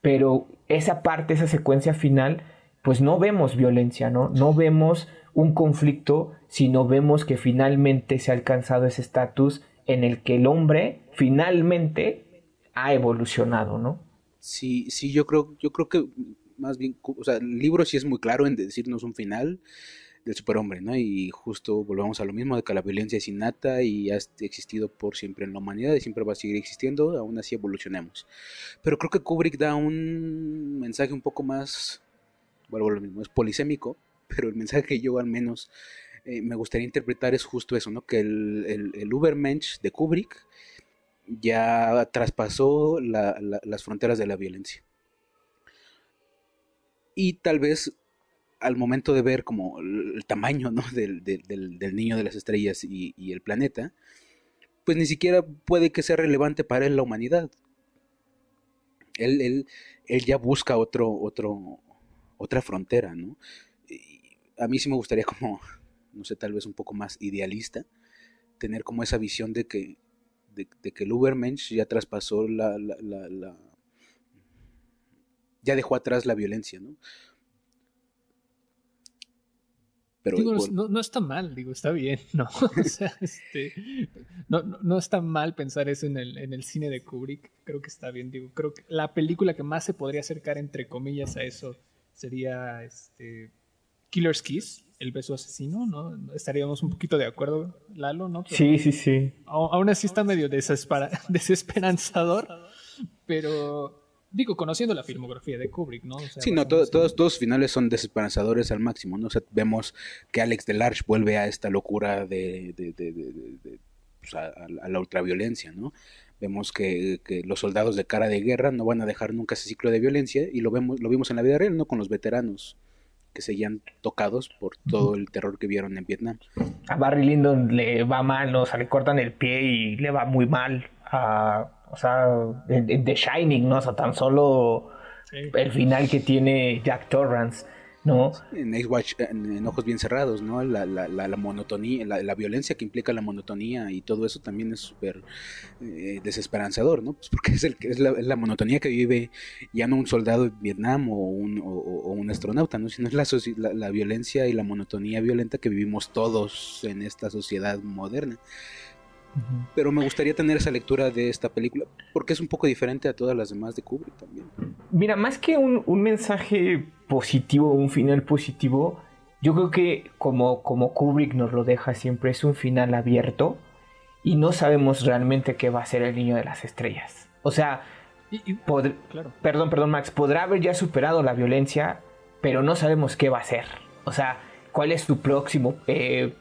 pero esa parte, esa secuencia final, pues no vemos violencia, ¿no? No vemos un conflicto, sino vemos que finalmente se ha alcanzado ese estatus en el que el hombre finalmente ha evolucionado, ¿no? Sí, sí, yo creo, yo creo que más bien, o sea, el libro sí es muy claro en decirnos un final del superhombre, ¿no? Y justo volvemos a lo mismo, de que la violencia es innata y ha existido por siempre en la humanidad y siempre va a seguir existiendo, aún así evolucionemos. Pero creo que Kubrick da un mensaje un poco más, bueno, lo mismo, es polisémico, [laughs] pero el mensaje que yo al menos eh, me gustaría interpretar es justo eso, ¿no? Que el, el, el Ubermensch de Kubrick ya traspasó las fronteras de la violencia. Y tal vez al momento de ver como el tamaño [laughs] del, niño de las estrellas y, el planeta, pues ni siquiera puede que sea relevante para él la humanidad. Él, él, él ya busca otro, otro, otra frontera, ¿no? a mí sí me gustaría [laughs] como, no sé, tal vez un poco más idealista, tener como esa visión de que de, que el Ubermensch ya traspasó la, ya dejó atrás la violencia, ¿no? Pero no, está mal, digo, está bien, [laughs] ¿no? O sea, este, no, está mal pensar eso en el, en el cine de Kubrick, creo que está bien, digo, creo que la película que más se podría acercar, entre comillas, a eso sería este, Killer's Kiss, el beso asesino, ¿no? Estaríamos un poquito de acuerdo, Lalo, ¿no? sí, sí, sí. Aún así está medio [laughs] desesperanzador, pero digo, conociendo la filmografía de Kubrick, ¿no? sí, no, todos, todos los finales son desesperanzadores al máximo, ¿no? O sea, vemos que Alex Delarge vuelve a esta locura de, de, de, pues, a, la ultraviolencia, ¿no? Vemos que, que, los soldados de cara de guerra no van a dejar nunca ese ciclo de violencia y lo vemos lo vimos en la vida real, ¿no? Con los veteranos que seguían tocados por todo el terror que vieron en Vietnam. A Barry Lyndon le va mal, o sea, le cortan el pie y le va muy mal. o sea, en, The Shining, ¿no? O sea, tan solo el final que tiene Jack Torrance ¿no? En Watch, en, Ojos Bien Cerrados, ¿no? La, la, la, monotonía, la, violencia que implica la monotonía y todo eso también es súper eh, desesperanzador, ¿no? Pues porque es, el, es la, monotonía que vive ya no un soldado en Vietnam o un, o, un astronauta, ¿no? Sino es la, violencia y la monotonía violenta que vivimos todos en esta sociedad moderna. Pero me gustaría tener esa lectura de esta película, porque es un poco diferente a todas las demás de Kubrick también. Mira, más que un, mensaje positivo, un final positivo, yo creo que como, como Kubrick nos lo deja siempre, es un final abierto y no sabemos realmente qué va a ser el niño de las estrellas. O sea, claro. Perdón, perdón, Max. Podrá haber ya superado la violencia, pero no sabemos qué va a hacer. O sea, cuál es su próximo eh,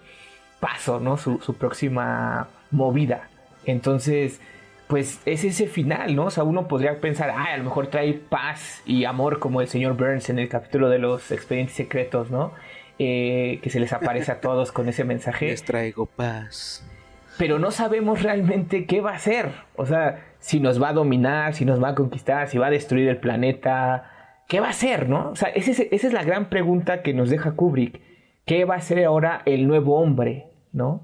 paso, ¿no? Su, su próxima movida. Entonces, pues es ese final, ¿no? O sea, uno podría pensar, ah, a lo mejor trae paz y amor como el señor Burns en el capítulo de los expedientes secretos, ¿no? Eh, que se les aparece a [laughs] todos con ese mensaje. Les traigo paz. Pero no sabemos realmente qué va a hacer. O sea, si nos va a dominar, si nos va a conquistar, si va a destruir el planeta. ¿Qué va a hacer, no? O sea, esa es la gran pregunta que nos deja Kubrick. ¿Qué va a ser ahora el nuevo hombre, no?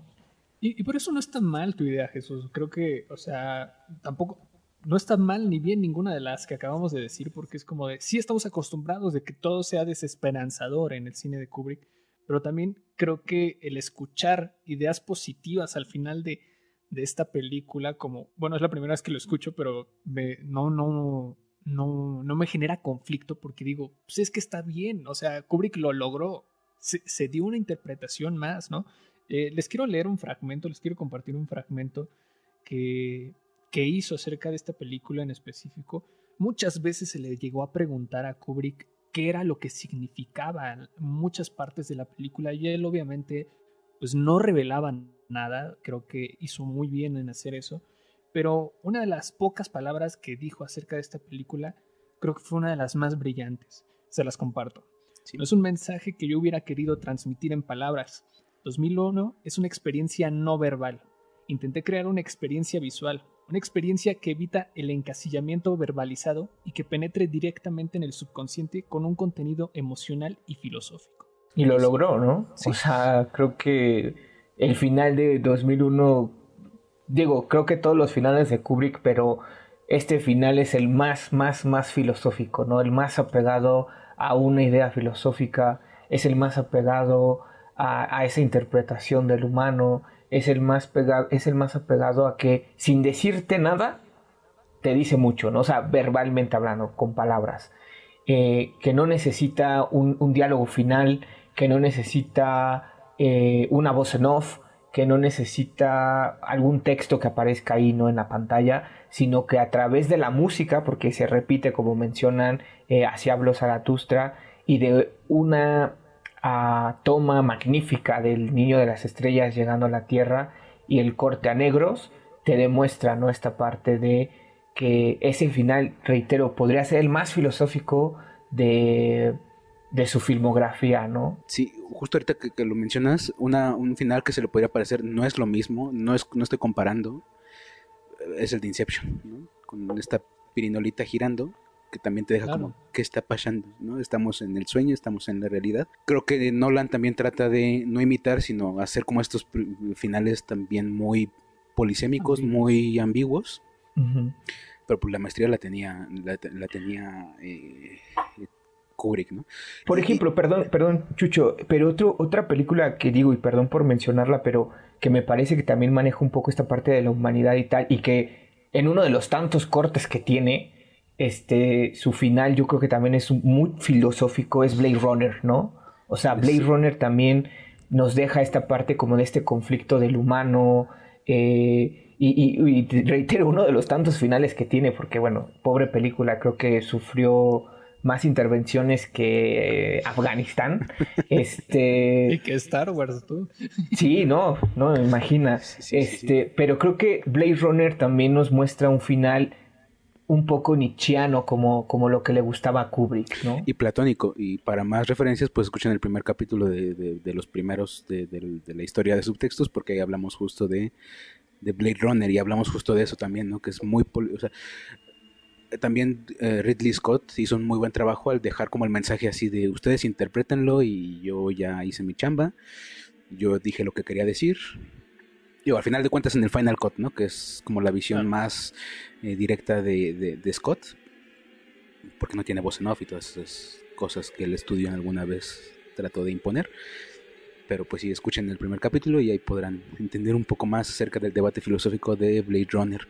Y, por eso no está mal tu idea, Jesús. Creo que, o sea, tampoco, no está mal ni bien ninguna de las que acabamos de decir, porque es como de, sí estamos acostumbrados de que todo sea desesperanzador en el cine de Kubrick, pero también creo que el escuchar ideas positivas al final de, de esta película, como, bueno, es la primera vez que lo escucho, pero me, no, no, no, no me genera conflicto porque digo, pues es que está bien, o sea, Kubrick lo logró, se, se dio una interpretación más, ¿no? Eh, les quiero leer un fragmento, les quiero compartir un fragmento que, que hizo acerca de esta película en específico. Muchas veces se le llegó a preguntar a Kubrick qué era lo que significaba muchas partes de la película y él obviamente pues no revelaba nada, creo que hizo muy bien en hacer eso, pero una de las pocas palabras que dijo acerca de esta película creo que fue una de las más brillantes, se las comparto. No es un mensaje que yo hubiera querido transmitir en palabras, 2001 es una experiencia no verbal. Intenté crear una experiencia visual, una experiencia que evita el encasillamiento verbalizado y que penetre directamente en el subconsciente con un contenido emocional y filosófico. Y lo logró, ¿no? O sea, creo que el final de 2001, digo, creo que todos los finales de Kubrick, pero este final es el más, más, más filosófico, ¿no? El más apegado a una idea filosófica, es el más apegado a, esa interpretación del humano, es el, más pegado, es el más apegado a que sin decirte nada, te dice mucho, ¿no? O sea, verbalmente hablando, con palabras. Eh, que no necesita un, diálogo final, que no necesita eh, una voz en off, que no necesita algún texto que aparezca ahí ¿no? en la pantalla, sino que a través de la música, porque se repite como mencionan, eh, así habló Zaratustra, y de una toma magnífica del niño de las estrellas llegando a la Tierra y el corte a negros te demuestra ¿no? esta parte de que ese final, reitero, podría ser el más filosófico de, de su filmografía, ¿no? Sí, justo ahorita que, lo mencionas, una, un final que se le podría parecer no es lo mismo, no, es, no estoy comparando, es el de Inception, ¿no? Con esta pirinolita girando que también te deja como, ¿qué está pasando? ¿no? Estamos en el sueño, estamos en la realidad. Creo que Nolan también trata de no imitar, sino hacer como estos finales también muy polisémicos, muy ambiguos. Pero pues la maestría la tenía, la, tenía eh, Kubrick, ¿no? Por ejemplo, perdón, perdón, Chucho, pero otro, otra película que digo, y perdón por mencionarla, pero que me parece que también maneja un poco esta parte de la humanidad y tal, y que en uno de los tantos cortes que tiene, este, su final yo creo que también es muy filosófico, es Blade Runner, ¿no? O sea, Blade Runner también nos deja esta parte como de este conflicto del humano, eh, y, reitero, uno de los tantos finales que tiene, porque bueno, pobre película, creo que sufrió más intervenciones que Afganistán. [laughs] Este. Y que Star Wars, tú. [laughs] Sí, no, no, imagina. este, pero creo que Blade Runner también nos muestra un final un poco nietzscheano como, como lo que le gustaba a Kubrick, ¿no? Y platónico. Y para más referencias, pues escuchen el primer capítulo de, los primeros de, la historia de subtextos, porque ahí hablamos justo de, Blade Runner y hablamos justo de eso también, ¿no? Que es muy... O también eh, Ridley Scott hizo un muy buen trabajo al dejar como el mensaje así de ustedes interpretenlo y yo ya hice mi chamba, yo dije lo que quería decir, Digo, al final de cuentas en el Final Cut, ¿no? Que es como la visión más eh, directa de, Scott. Porque no tiene voz en off y todas esas cosas que el estudio alguna vez trató de imponer. Pero pues sí, escuchen el primer capítulo y ahí podrán entender un poco más acerca del debate filosófico de Blade Runner.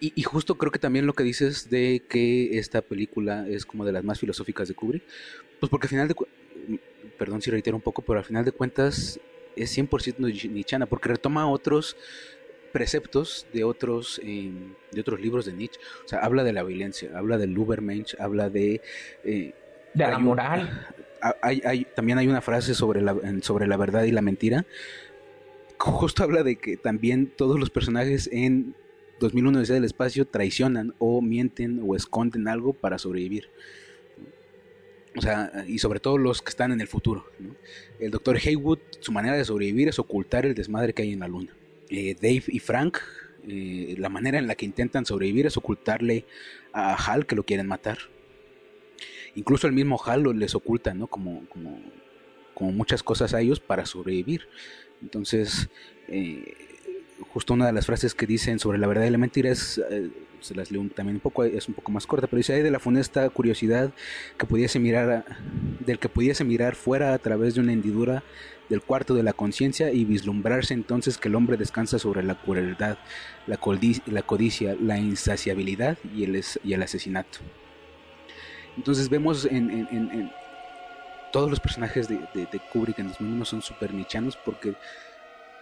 Y, y, justo creo que también lo que dices de que esta película es como de las más filosóficas de Kubrick, pues porque al final de perdón si reitero un poco, pero al final de cuentas es 100% nichana, porque retoma otros preceptos de otros, em, de otros libros de Nietzsche. O sea, habla de la violencia, habla del Übermensch, habla de... Eh, de la moral. Hay, también hay una frase sobre la, sobre la verdad y la mentira. Justo habla de que también todos los personajes en 2001 del espacio traicionan o mienten o esconden algo para sobrevivir. O sea, y sobre todo los que están en el futuro. El doctor Haywood, su manera de sobrevivir es ocultar el desmadre que hay en la luna. Eh, Dave y Frank, eh, la manera en la que intentan sobrevivir es ocultarle a Hal que lo quieren matar. Incluso el mismo Hal les oculta, ¿no? Como, como, como muchas cosas a ellos para sobrevivir. Entonces, eh, justo una de las frases que dicen sobre la verdad y la mentira es, se las leo también un poco, es un poco más corta, pero dice, hay de la funesta curiosidad que pudiese mirar, del que pudiese mirar fuera a través de una hendidura del cuarto de la conciencia y vislumbrarse entonces que el hombre descansa sobre la crueldad, la, la codicia, la insaciabilidad y el, y el asesinato. Entonces vemos en, todos los personajes de, de, Kubrick en 2001 son súper nichanos porque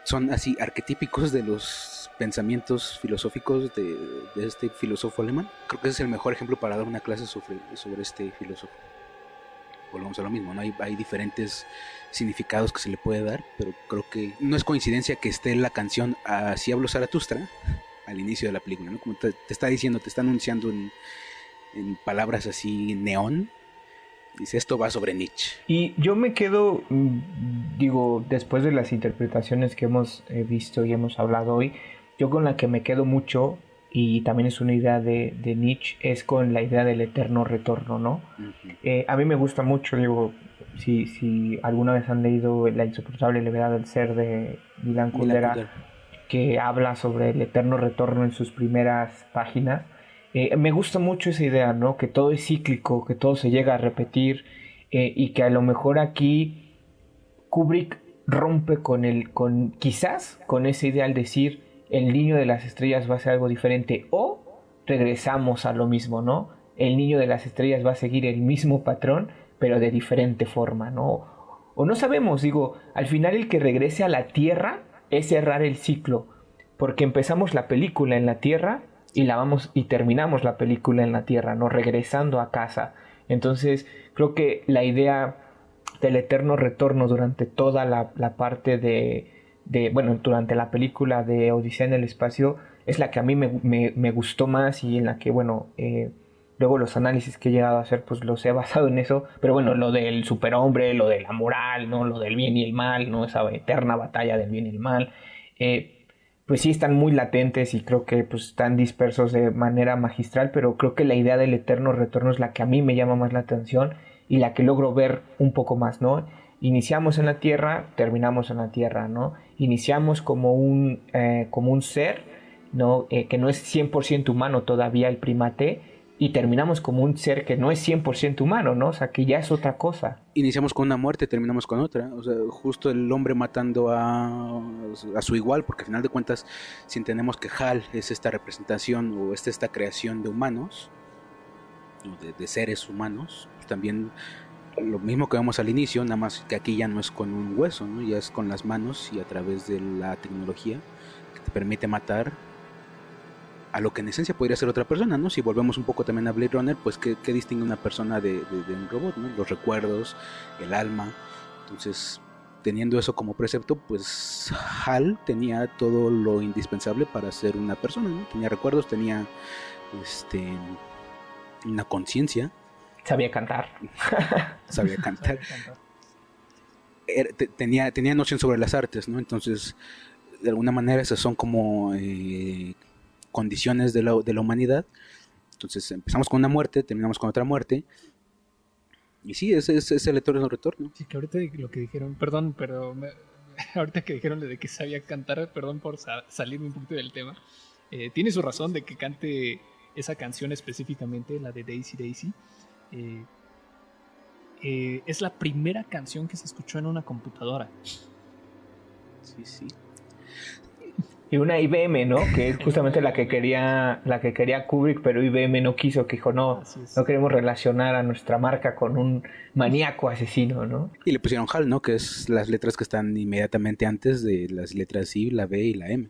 son así arquetípicos de los pensamientos filosóficos de, este filósofo alemán. Creo que ese es el mejor ejemplo para dar una clase sobre, sobre este filósofo. Volvemos a lo mismo, ¿no? Hay, hay, diferentes significados que se le puede dar, pero creo que no es coincidencia que esté la canción Así hablo Zaratustra al inicio de la película, ¿no? Como te, te está diciendo, te está anunciando en, en palabras así neón, Dice, esto va sobre Nietzsche. Y yo me quedo, mm, digo, después de las interpretaciones que hemos eh, visto y hemos hablado hoy, yo con la que me quedo mucho, y también es una idea de, Nietzsche, es con la idea del eterno retorno, ¿no? Eh, a mí me gusta mucho, digo, si, si alguna vez han leído La insoportable levedad del ser de Milan Kundera, que habla sobre el eterno retorno en sus primeras páginas, eh, me gusta mucho esa idea, ¿no? Que todo es cíclico, que todo se llega a repetir eh, y que a lo mejor aquí Kubrick rompe con el, con quizás con esa idea al decir el niño de las estrellas va a ser algo diferente o regresamos a lo mismo, ¿no? El niño de las estrellas va a seguir el mismo patrón pero de diferente forma, ¿no? O no sabemos, digo, al final el que regrese a la Tierra es cerrar el ciclo, porque empezamos la película en la Tierra y la vamos y terminamos la película en la Tierra, ¿no? Regresando a casa. Entonces, creo que la idea del eterno retorno durante toda la, parte de, de, bueno, durante la película de Odisea en el espacio, es la que a mí me, gustó más y en la que, bueno, eh, luego los análisis que he llegado a hacer, pues los he [laughs] basado en eso, pero bueno, lo del superhombre, lo de la moral, ¿no? Lo del bien y el mal, ¿no? Esa eterna batalla del bien y el mal. Eh, pues sí están muy latentes y creo que pues están dispersos de manera magistral, pero creo que la idea del eterno retorno es la que a mí me llama más la atención y la que logro ver un poco más, ¿no? Iniciamos en la Tierra, terminamos en la Tierra, ¿no? Iniciamos como un, eh, como un ser, ¿no? Eh, que no es 100% humano todavía el primate, y terminamos como un ser que no es 100% humano, ¿no? O sea, que ya es otra cosa. Iniciamos con una muerte, terminamos con otra. O sea, justo el hombre matando a, a su igual, porque al final de cuentas, si entendemos que Hal es esta representación o es esta creación de humanos, de, de seres humanos, pues también lo mismo que vemos al inicio, nada más que aquí ya no es con un hueso, ¿no? Ya es con las manos y a través de la tecnología que te permite matar a lo que en esencia podría ser otra persona, ¿no? Si volvemos un poco también a Blade Runner, pues ¿qué, distingue una persona de, un robot, ¿no? Los recuerdos, el alma. Entonces, teniendo eso como precepto, pues Hal tenía todo lo indispensable para ser una persona, ¿no? Tenía recuerdos, tenía este una conciencia. Sabía cantar. [laughs] Sabía cantar. tenía, tenía noción sobre las artes, ¿no? Entonces, de alguna manera esas son como eh, condiciones de la, de la humanidad. Entonces empezamos con una muerte, terminamos con otra muerte. Y sí, ese es, el eterno retorno. Sí, que ahorita lo que dijeron, perdón, pero [laughs] ahorita que dijeron de que sabía cantar, perdón por salirme un poquito del tema, eh, tiene su razón de que cante esa canción específicamente, la de Daisy Daisy. Eh, eh, es la primera canción que se escuchó en una computadora. Sí, sí y una IBM, ¿no? Que es justamente la que quería la que quería Kubrick, pero IBM no quiso, que dijo, no, no queremos relacionar a nuestra marca con un maníaco asesino, ¿no? Y le pusieron HAL, ¿no? Que es las letras que están inmediatamente antes de las letras I, la B y la M.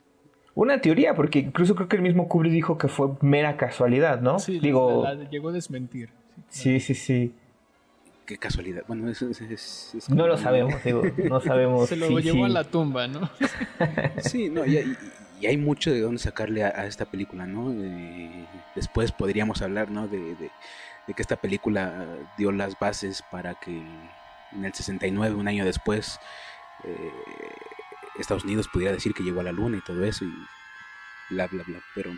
una teoría, porque incluso creo que el mismo Kubrick dijo que fue mera casualidad, ¿no? Sí, Digo, llegó a desmentir. Sí, sí, sí. Qué casualidad. Bueno, eso es, no lo sabemos, digo, no sabemos. Se lo llevó a la tumba, ¿no? [laughs] sí, no, y, hay mucho de dónde sacarle a, esta película, ¿no? Eh, después podríamos hablar, ¿no? De, que esta película dio las bases para que en el 69, un año después, eh, Estados Unidos pudiera decir que llegó a la luna y todo eso y bla, bla, bla. Pero,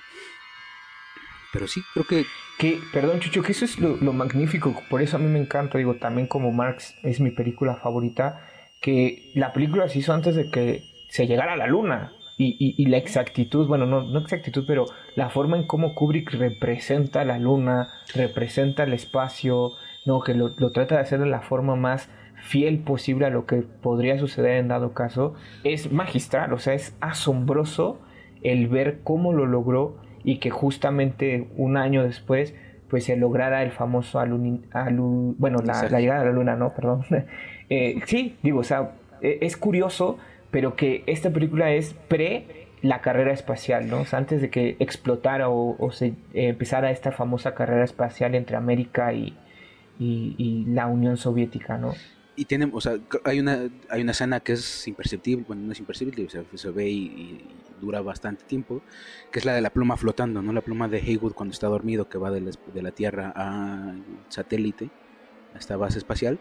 pero sí, creo que... que perdón, Chucho, que eso es lo, magnífico. Por eso a mí me encanta, digo, también como Marx es mi película favorita, que la película se hizo antes de que se llegara a la luna. Y, y, la exactitud, bueno, no, no exactitud, pero la forma en cómo Kubrick representa la luna, representa el espacio, no, que lo, lo trata de hacer de la forma más fiel posible a lo que podría suceder en dado caso, es magistral, o sea, es asombroso el ver cómo lo logró y que justamente un año después pues se lograra el famoso bueno, la, llegada a la luna, no, perdón. [laughs] Eh, sí, digo, o sea, e, es curioso, pero que esta película es pre la carrera espacial, ¿no? O sea, antes de que explotara o, se eh, empezara esta famosa carrera espacial entre América y, y la Unión Soviética, ¿no? y tiene, o sea, hay una, hay una escena que es imperceptible, bueno, no es imperceptible, o sea, se ve y, dura bastante tiempo, que es la de la pluma flotando, ¿no? La pluma de Haywood cuando está dormido, que va de la, de la Tierra al satélite, a esta base espacial,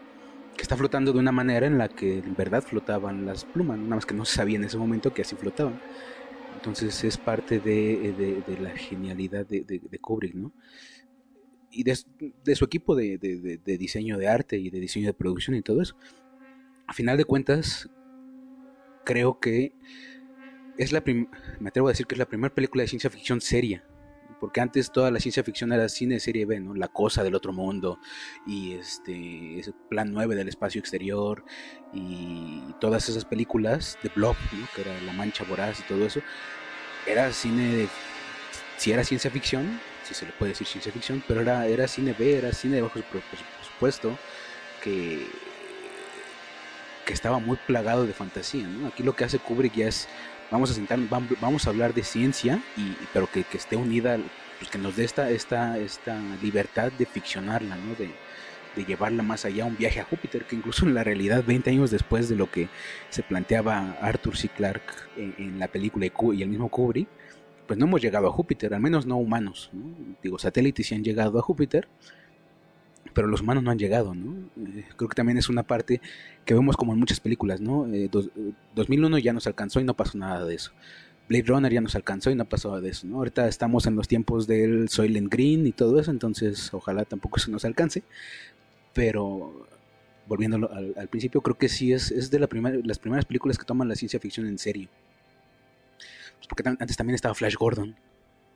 que está flotando de una manera en la que en verdad flotaban las plumas, nada más que no se sabía en ese momento que así flotaban. Entonces es parte de, de, de la genialidad de, de Kubrick, ¿no? y de, su equipo de, diseño de arte y de diseño de producción y todo eso. A final de cuentas, creo que es la me atrevo a decir que es la primera película de ciencia ficción seria. Porque antes toda la ciencia ficción era cine de serie B, ¿no? La cosa del otro mundo y este ese plan 9 del espacio exterior y todas esas películas de Blob, que era La Mancha Voraz y todo eso, era cine de si era ciencia ficción, si se le puede decir ciencia ficción, pero era, era cine B, era cine de bajo presupuesto, que, que estaba muy plagado de fantasía. Aquí lo que hace Kubrick ya es, vamos a sentar, vamos a hablar de ciencia, y, pero que, esté unida, pues que nos dé esta, esta, esta libertad de ficcionarla, ¿no? de, llevarla más allá, un viaje a Júpiter, que incluso en la realidad, 20 años después de lo que se planteaba Arthur C. Clarke en, la película y el mismo Kubrick, pues no hemos llegado a Júpiter, al menos no humanos. Digo, satélites sí han llegado a Júpiter, pero los humanos no han llegado, ¿no? Eh, creo que también es una parte que vemos como en muchas películas, ¿no? 2001 eh, ya nos alcanzó y no pasó nada de eso. Blade Runner ya nos alcanzó y no pasó nada de eso, ¿no? Ahorita estamos en los tiempos del Soylent Green y todo eso, entonces ojalá tampoco eso nos alcance. Pero volviendo al, principio, creo que sí es, es de la las primeras películas que toman la ciencia ficción en serio porque antes también estaba Flash Gordon,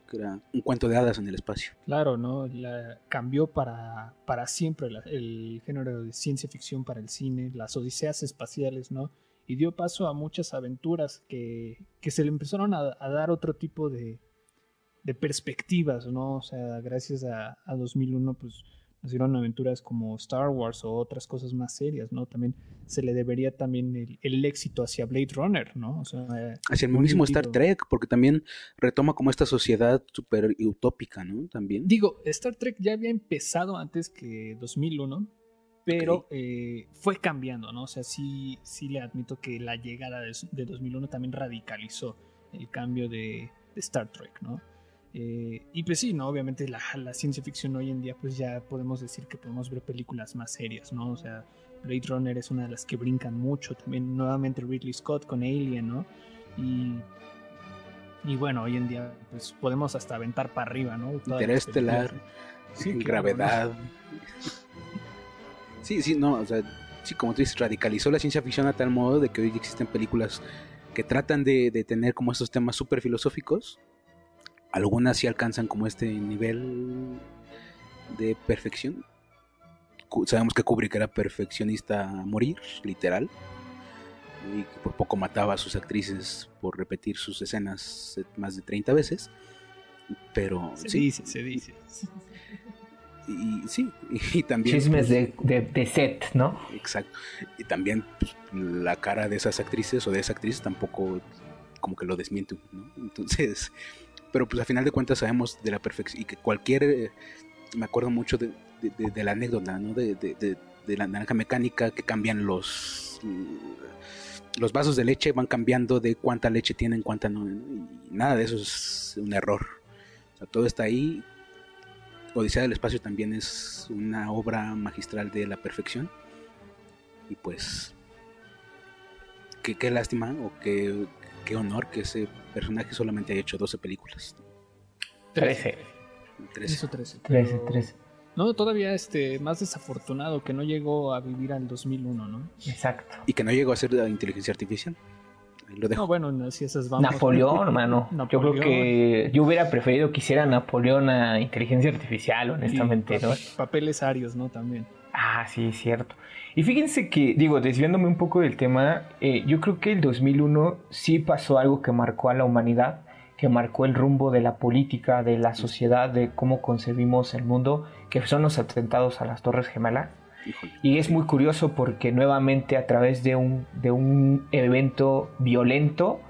que era un cuento de hadas en el espacio. Claro, ¿no? cambió para, para siempre el género de ciencia ficción para el cine, las odiseas espaciales, ¿no? Y dio paso a muchas aventuras que, se le empezaron a, dar otro tipo de, de, perspectivas, ¿no? O sea, gracias a, a 2001, pues hicieron aventuras como Star Wars o otras cosas más serias, ¿no? También se le debería también el, éxito hacia Blade Runner, ¿no? O sea, hacia el mismo Star Trek, porque también retoma como esta sociedad súper utópica, ¿no? También. Digo, Star Trek ya había empezado antes que 2001, pero eh, fue cambiando, ¿no? O sea, sí, sí le admito que la llegada de, 2001 también radicalizó el cambio de, de Star Trek, ¿no? Eh, y pues sí, ¿no? Obviamente la, ciencia ficción hoy en día, pues ya podemos decir que podemos ver películas más serias, ¿no? O sea, Blade Runner es una de las que brincan mucho. También nuevamente Ridley Scott con Alien, ¿no? Y, y bueno, hoy en día, pues podemos hasta aventar para arriba, ¿no? Interestelar, gravedad. sí, sí, no, o sea, sí, como tú dices, radicalizó la ciencia ficción a tal modo de que hoy existen películas que tratan de, de tener como estos temas súper filosóficos algunas sí alcanzan como este nivel de perfección. Sabemos que Kubrick era perfeccionista a morir, literal, y que por poco mataba a sus actrices por repetir sus escenas más de 30 veces. Pero se dice, se dice. Y, sí, y también. Chismes de, de, set, ¿no? Exacto. Y también pues, la cara de esas actrices o de esa actriz tampoco como que lo desmiente, ¿no? Entonces, pero pues a final de cuentas sabemos de la perfección y que cualquier, eh, me acuerdo mucho de, la anécdota, ¿no? De, de, la naranja mecánica que cambian los los vasos de leche van cambiando de cuánta leche tienen, cuánta no, y nada de eso es un error. Todo está ahí. Odisea del Espacio también es una obra magistral de la perfección. Y pues, qué, lástima o qué, qué honor que ese personaje solamente haya hecho 12 películas. 13. 13. 13. 13, 13. No, todavía este, más desafortunado que no llegó a vivir al 2001, ¿no? Exacto. Y que no llegó a ser la inteligencia artificial. Ahí lo dejo. No, bueno, si esas vamos. Napoleón, hermano. Yo creo que yo hubiera preferido que hiciera Napoleón a inteligencia artificial, honestamente, ¿no? Papeles arios, ¿no? También. Ah, sí, es cierto. Y fíjense que, digo, desviándome un poco del tema, eh, yo creo que el 2001 sí pasó algo que marcó a la humanidad, que marcó el rumbo de la política, de la sociedad, de cómo concebimos el mundo que son los atentados a las Torres Gemelas. Y es muy curioso porque nuevamente a través de un, de un evento violento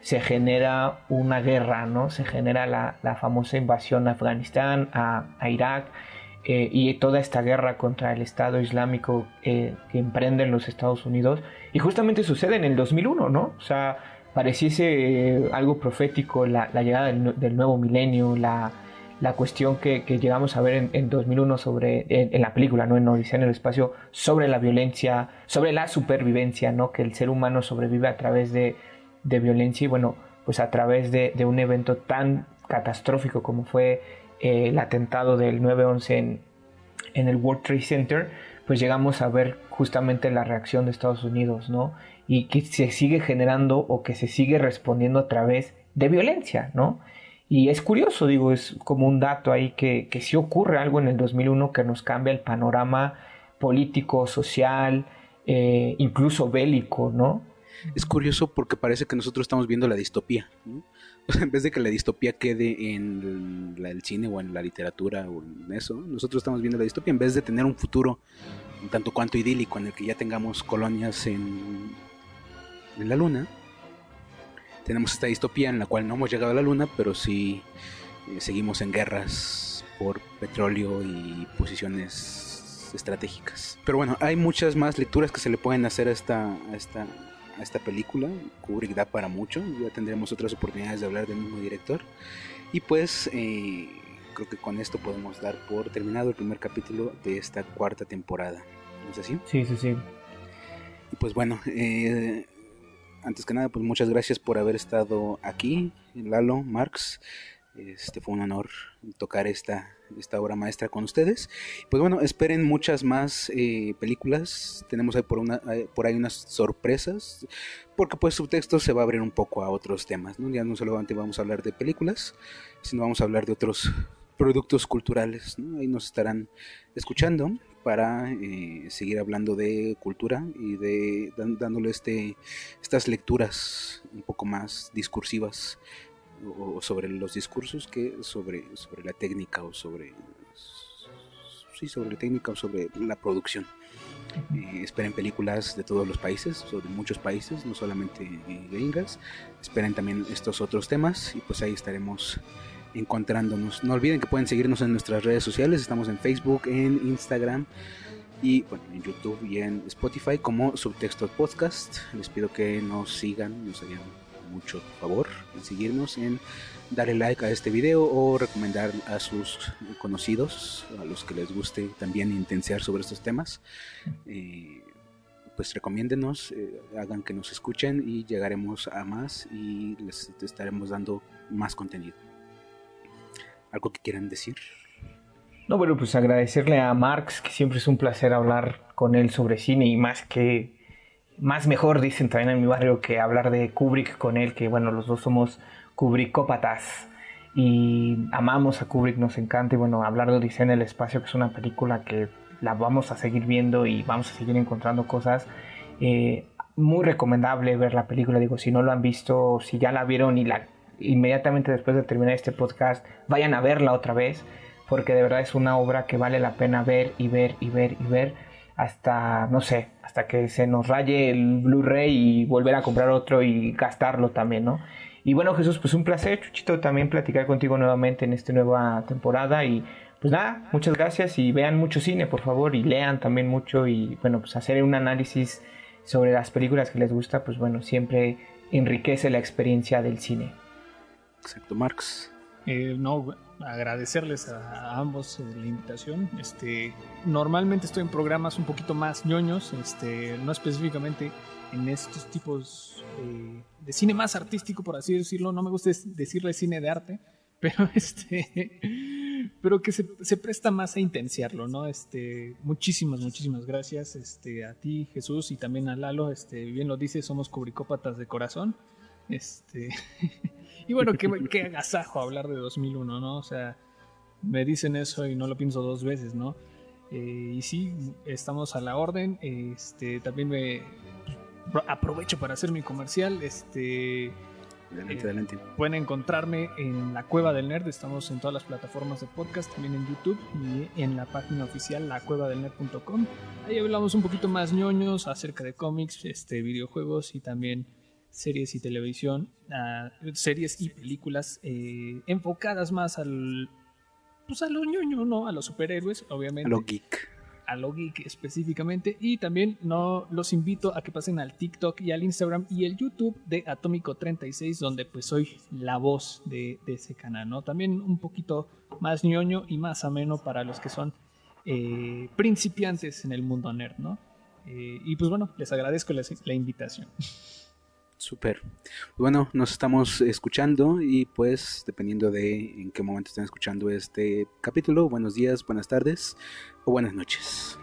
se genera una guerra, ¿no? Se genera la, la famosa invasión a Afganistán, a, a Irak, eh, y toda esta guerra contra el Estado Islámico eh, que emprenden los Estados Unidos. Y justamente sucede en el 2001, ¿no? O sea, pareciese eh, algo profético la, la llegada del, del, nuevo milenio, la, la cuestión que, llegamos a ver en, 2001 sobre, en, la película, ¿no? En Odisea en el espacio, sobre la violencia, sobre la supervivencia, ¿no? Que el ser humano sobrevive a través de, violencia y bueno, pues a través de, un evento tan catastrófico como fue eh, el atentado del 9-11 en, en el World Trade Center, pues llegamos a ver justamente la reacción de Estados Unidos, ¿no? Y que se sigue generando o que se sigue respondiendo a través de violencia, ¿no? Y es curioso, digo, es como un dato ahí que, que sí ocurre algo en el 2001 que nos cambia el panorama político, social, eh, incluso bélico, ¿no? Es curioso porque parece que nosotros estamos viendo la distopía, ¿no? [laughs] en vez de que la distopía quede en el, cine o en la literatura o en eso, nosotros estamos viendo la distopía en vez de tener un futuro tanto cuanto idílico en el que ya tengamos colonias en, en la luna, tenemos esta distopía en la cual no hemos llegado a la luna, pero sí eh, seguimos en guerras por petróleo y posiciones estratégicas. Pero bueno, hay muchas más lecturas que se le pueden hacer a esta, a esta, a esta película. Kubrick da para mucho, ya tendremos otras oportunidades de hablar del mismo director. Y pues eh, creo que con esto podemos dar por terminado el primer capítulo de esta cuarta temporada. ¿No es así? Sí, sí, sí. Y pues bueno, eh, antes que nada, pues muchas gracias por haber estado aquí, Lalo, Marx. Este fue un honor tocar esta, esta obra maestra con ustedes. Pues bueno, esperen muchas más eh, películas. Tenemos ahí por, una, por ahí unas sorpresas. Porque pues subtexto se va a abrir un poco a otros temas. ¿no? Ya no solamente vamos a hablar de películas, sino vamos a hablar de otros productos culturales. ¿no? Ahí nos estarán escuchando para eh, seguir hablando de cultura y de dándole este, estas lecturas un poco más discursivas o, sobre los discursos que sobre, sobre la técnica o sobre sí, sobre la técnica o sobre la producción. Eh, esperen películas de todos los países, o de muchos países, no solamente gringas. Esperen también estos otros temas y pues ahí estaremos encontrándonos. No olviden que pueden seguirnos en nuestras redes sociales. Estamos en Facebook, en Instagram y bueno, en YouTube y en Spotify como Subtexto Podcast. Les pido que nos sigan, nos harían mucho favor en seguirnos, en darle like a este video o recomendar a sus conocidos, a los que les guste también intensear sobre estos temas. Eh, pues recomiéndenos, eh, hagan que nos escuchen y llegaremos a más y les estaremos dando más contenido. ¿Algo que quieran decir? No, bueno, pues agradecerle a Marx, que siempre es un placer hablar con él sobre cine y más que, más mejor dicen también en mi barrio que hablar de Kubrick con él, que bueno, los dos somos Kubrickópatas y amamos a Kubrick, nos encanta y bueno, hablar de Odisea en el espacio, que es una película que la vamos a seguir viendo y vamos a seguir encontrando cosas. Eh, muy recomendable ver la película, digo, si no lo han visto, si ya la vieron y la inmediatamente después de terminar este podcast vayan a verla otra vez, porque de verdad es una obra que vale la pena ver y ver y ver y ver. Hasta, no sé, hasta que se nos raye el Blu-ray y volver a comprar otro y gastarlo también, ¿no? Y bueno, Jesús, pues un placer, Chuchito, también platicar contigo nuevamente en esta nueva temporada y pues nada, muchas gracias y vean mucho cine, por favor, y lean también mucho y bueno, pues hacer un análisis sobre las películas que les gusta, pues bueno, siempre enriquece la experiencia del cine. Exacto, Marx. Eh, no, agradecerles a, ambos eh, la invitación. Este, normalmente estoy en programas un poquito más ñoños, este, no específicamente en estos tipos eh, de cine más artístico, por así decirlo. No me gusta decirle cine de arte, [laughs] pero este pero que se, presta más a intenciarlo, ¿no? Este, muchísimas, muchísimas gracias este, a ti, Jesús, y también a Lalo, este, bien lo dice, somos cubricópatas de corazón, este, [laughs] y bueno, qué, qué agasajo hablar de 2001, ¿no? O sea, me dicen eso y no lo pienso dos veces, ¿no? Eh, y sí, estamos a la orden, este, también me aprovecho para hacer mi comercial, este Adelante, Pueden encontrarme en la Cueva del Nerd, estamos en todas las plataformas de podcast, también en YouTube y en la página oficial lacuevadelnerd.com. Ahí hablamos un poquito más ñoños acerca de cómics, este, videojuegos y también series y televisión, ah, series y películas eh, enfocadas más al pues a lo ñoño, ¿no? A los superhéroes, obviamente. A lo geek a lo geek específicamente. Y también no los invito a que pasen al TikTok y al Instagram y el YouTube de Atómico 36, donde pues soy la voz de, ese canal, ¿no? También un poquito más ñoño y más ameno para los que son eh, principiantes en el mundo nerd, ¿no? Eh, y pues bueno, les agradezco la, la invitación. [laughs] Súper. Bueno, nos estamos escuchando y pues dependiendo de en qué momento estén escuchando este capítulo, buenos días, buenas tardes o buenas noches.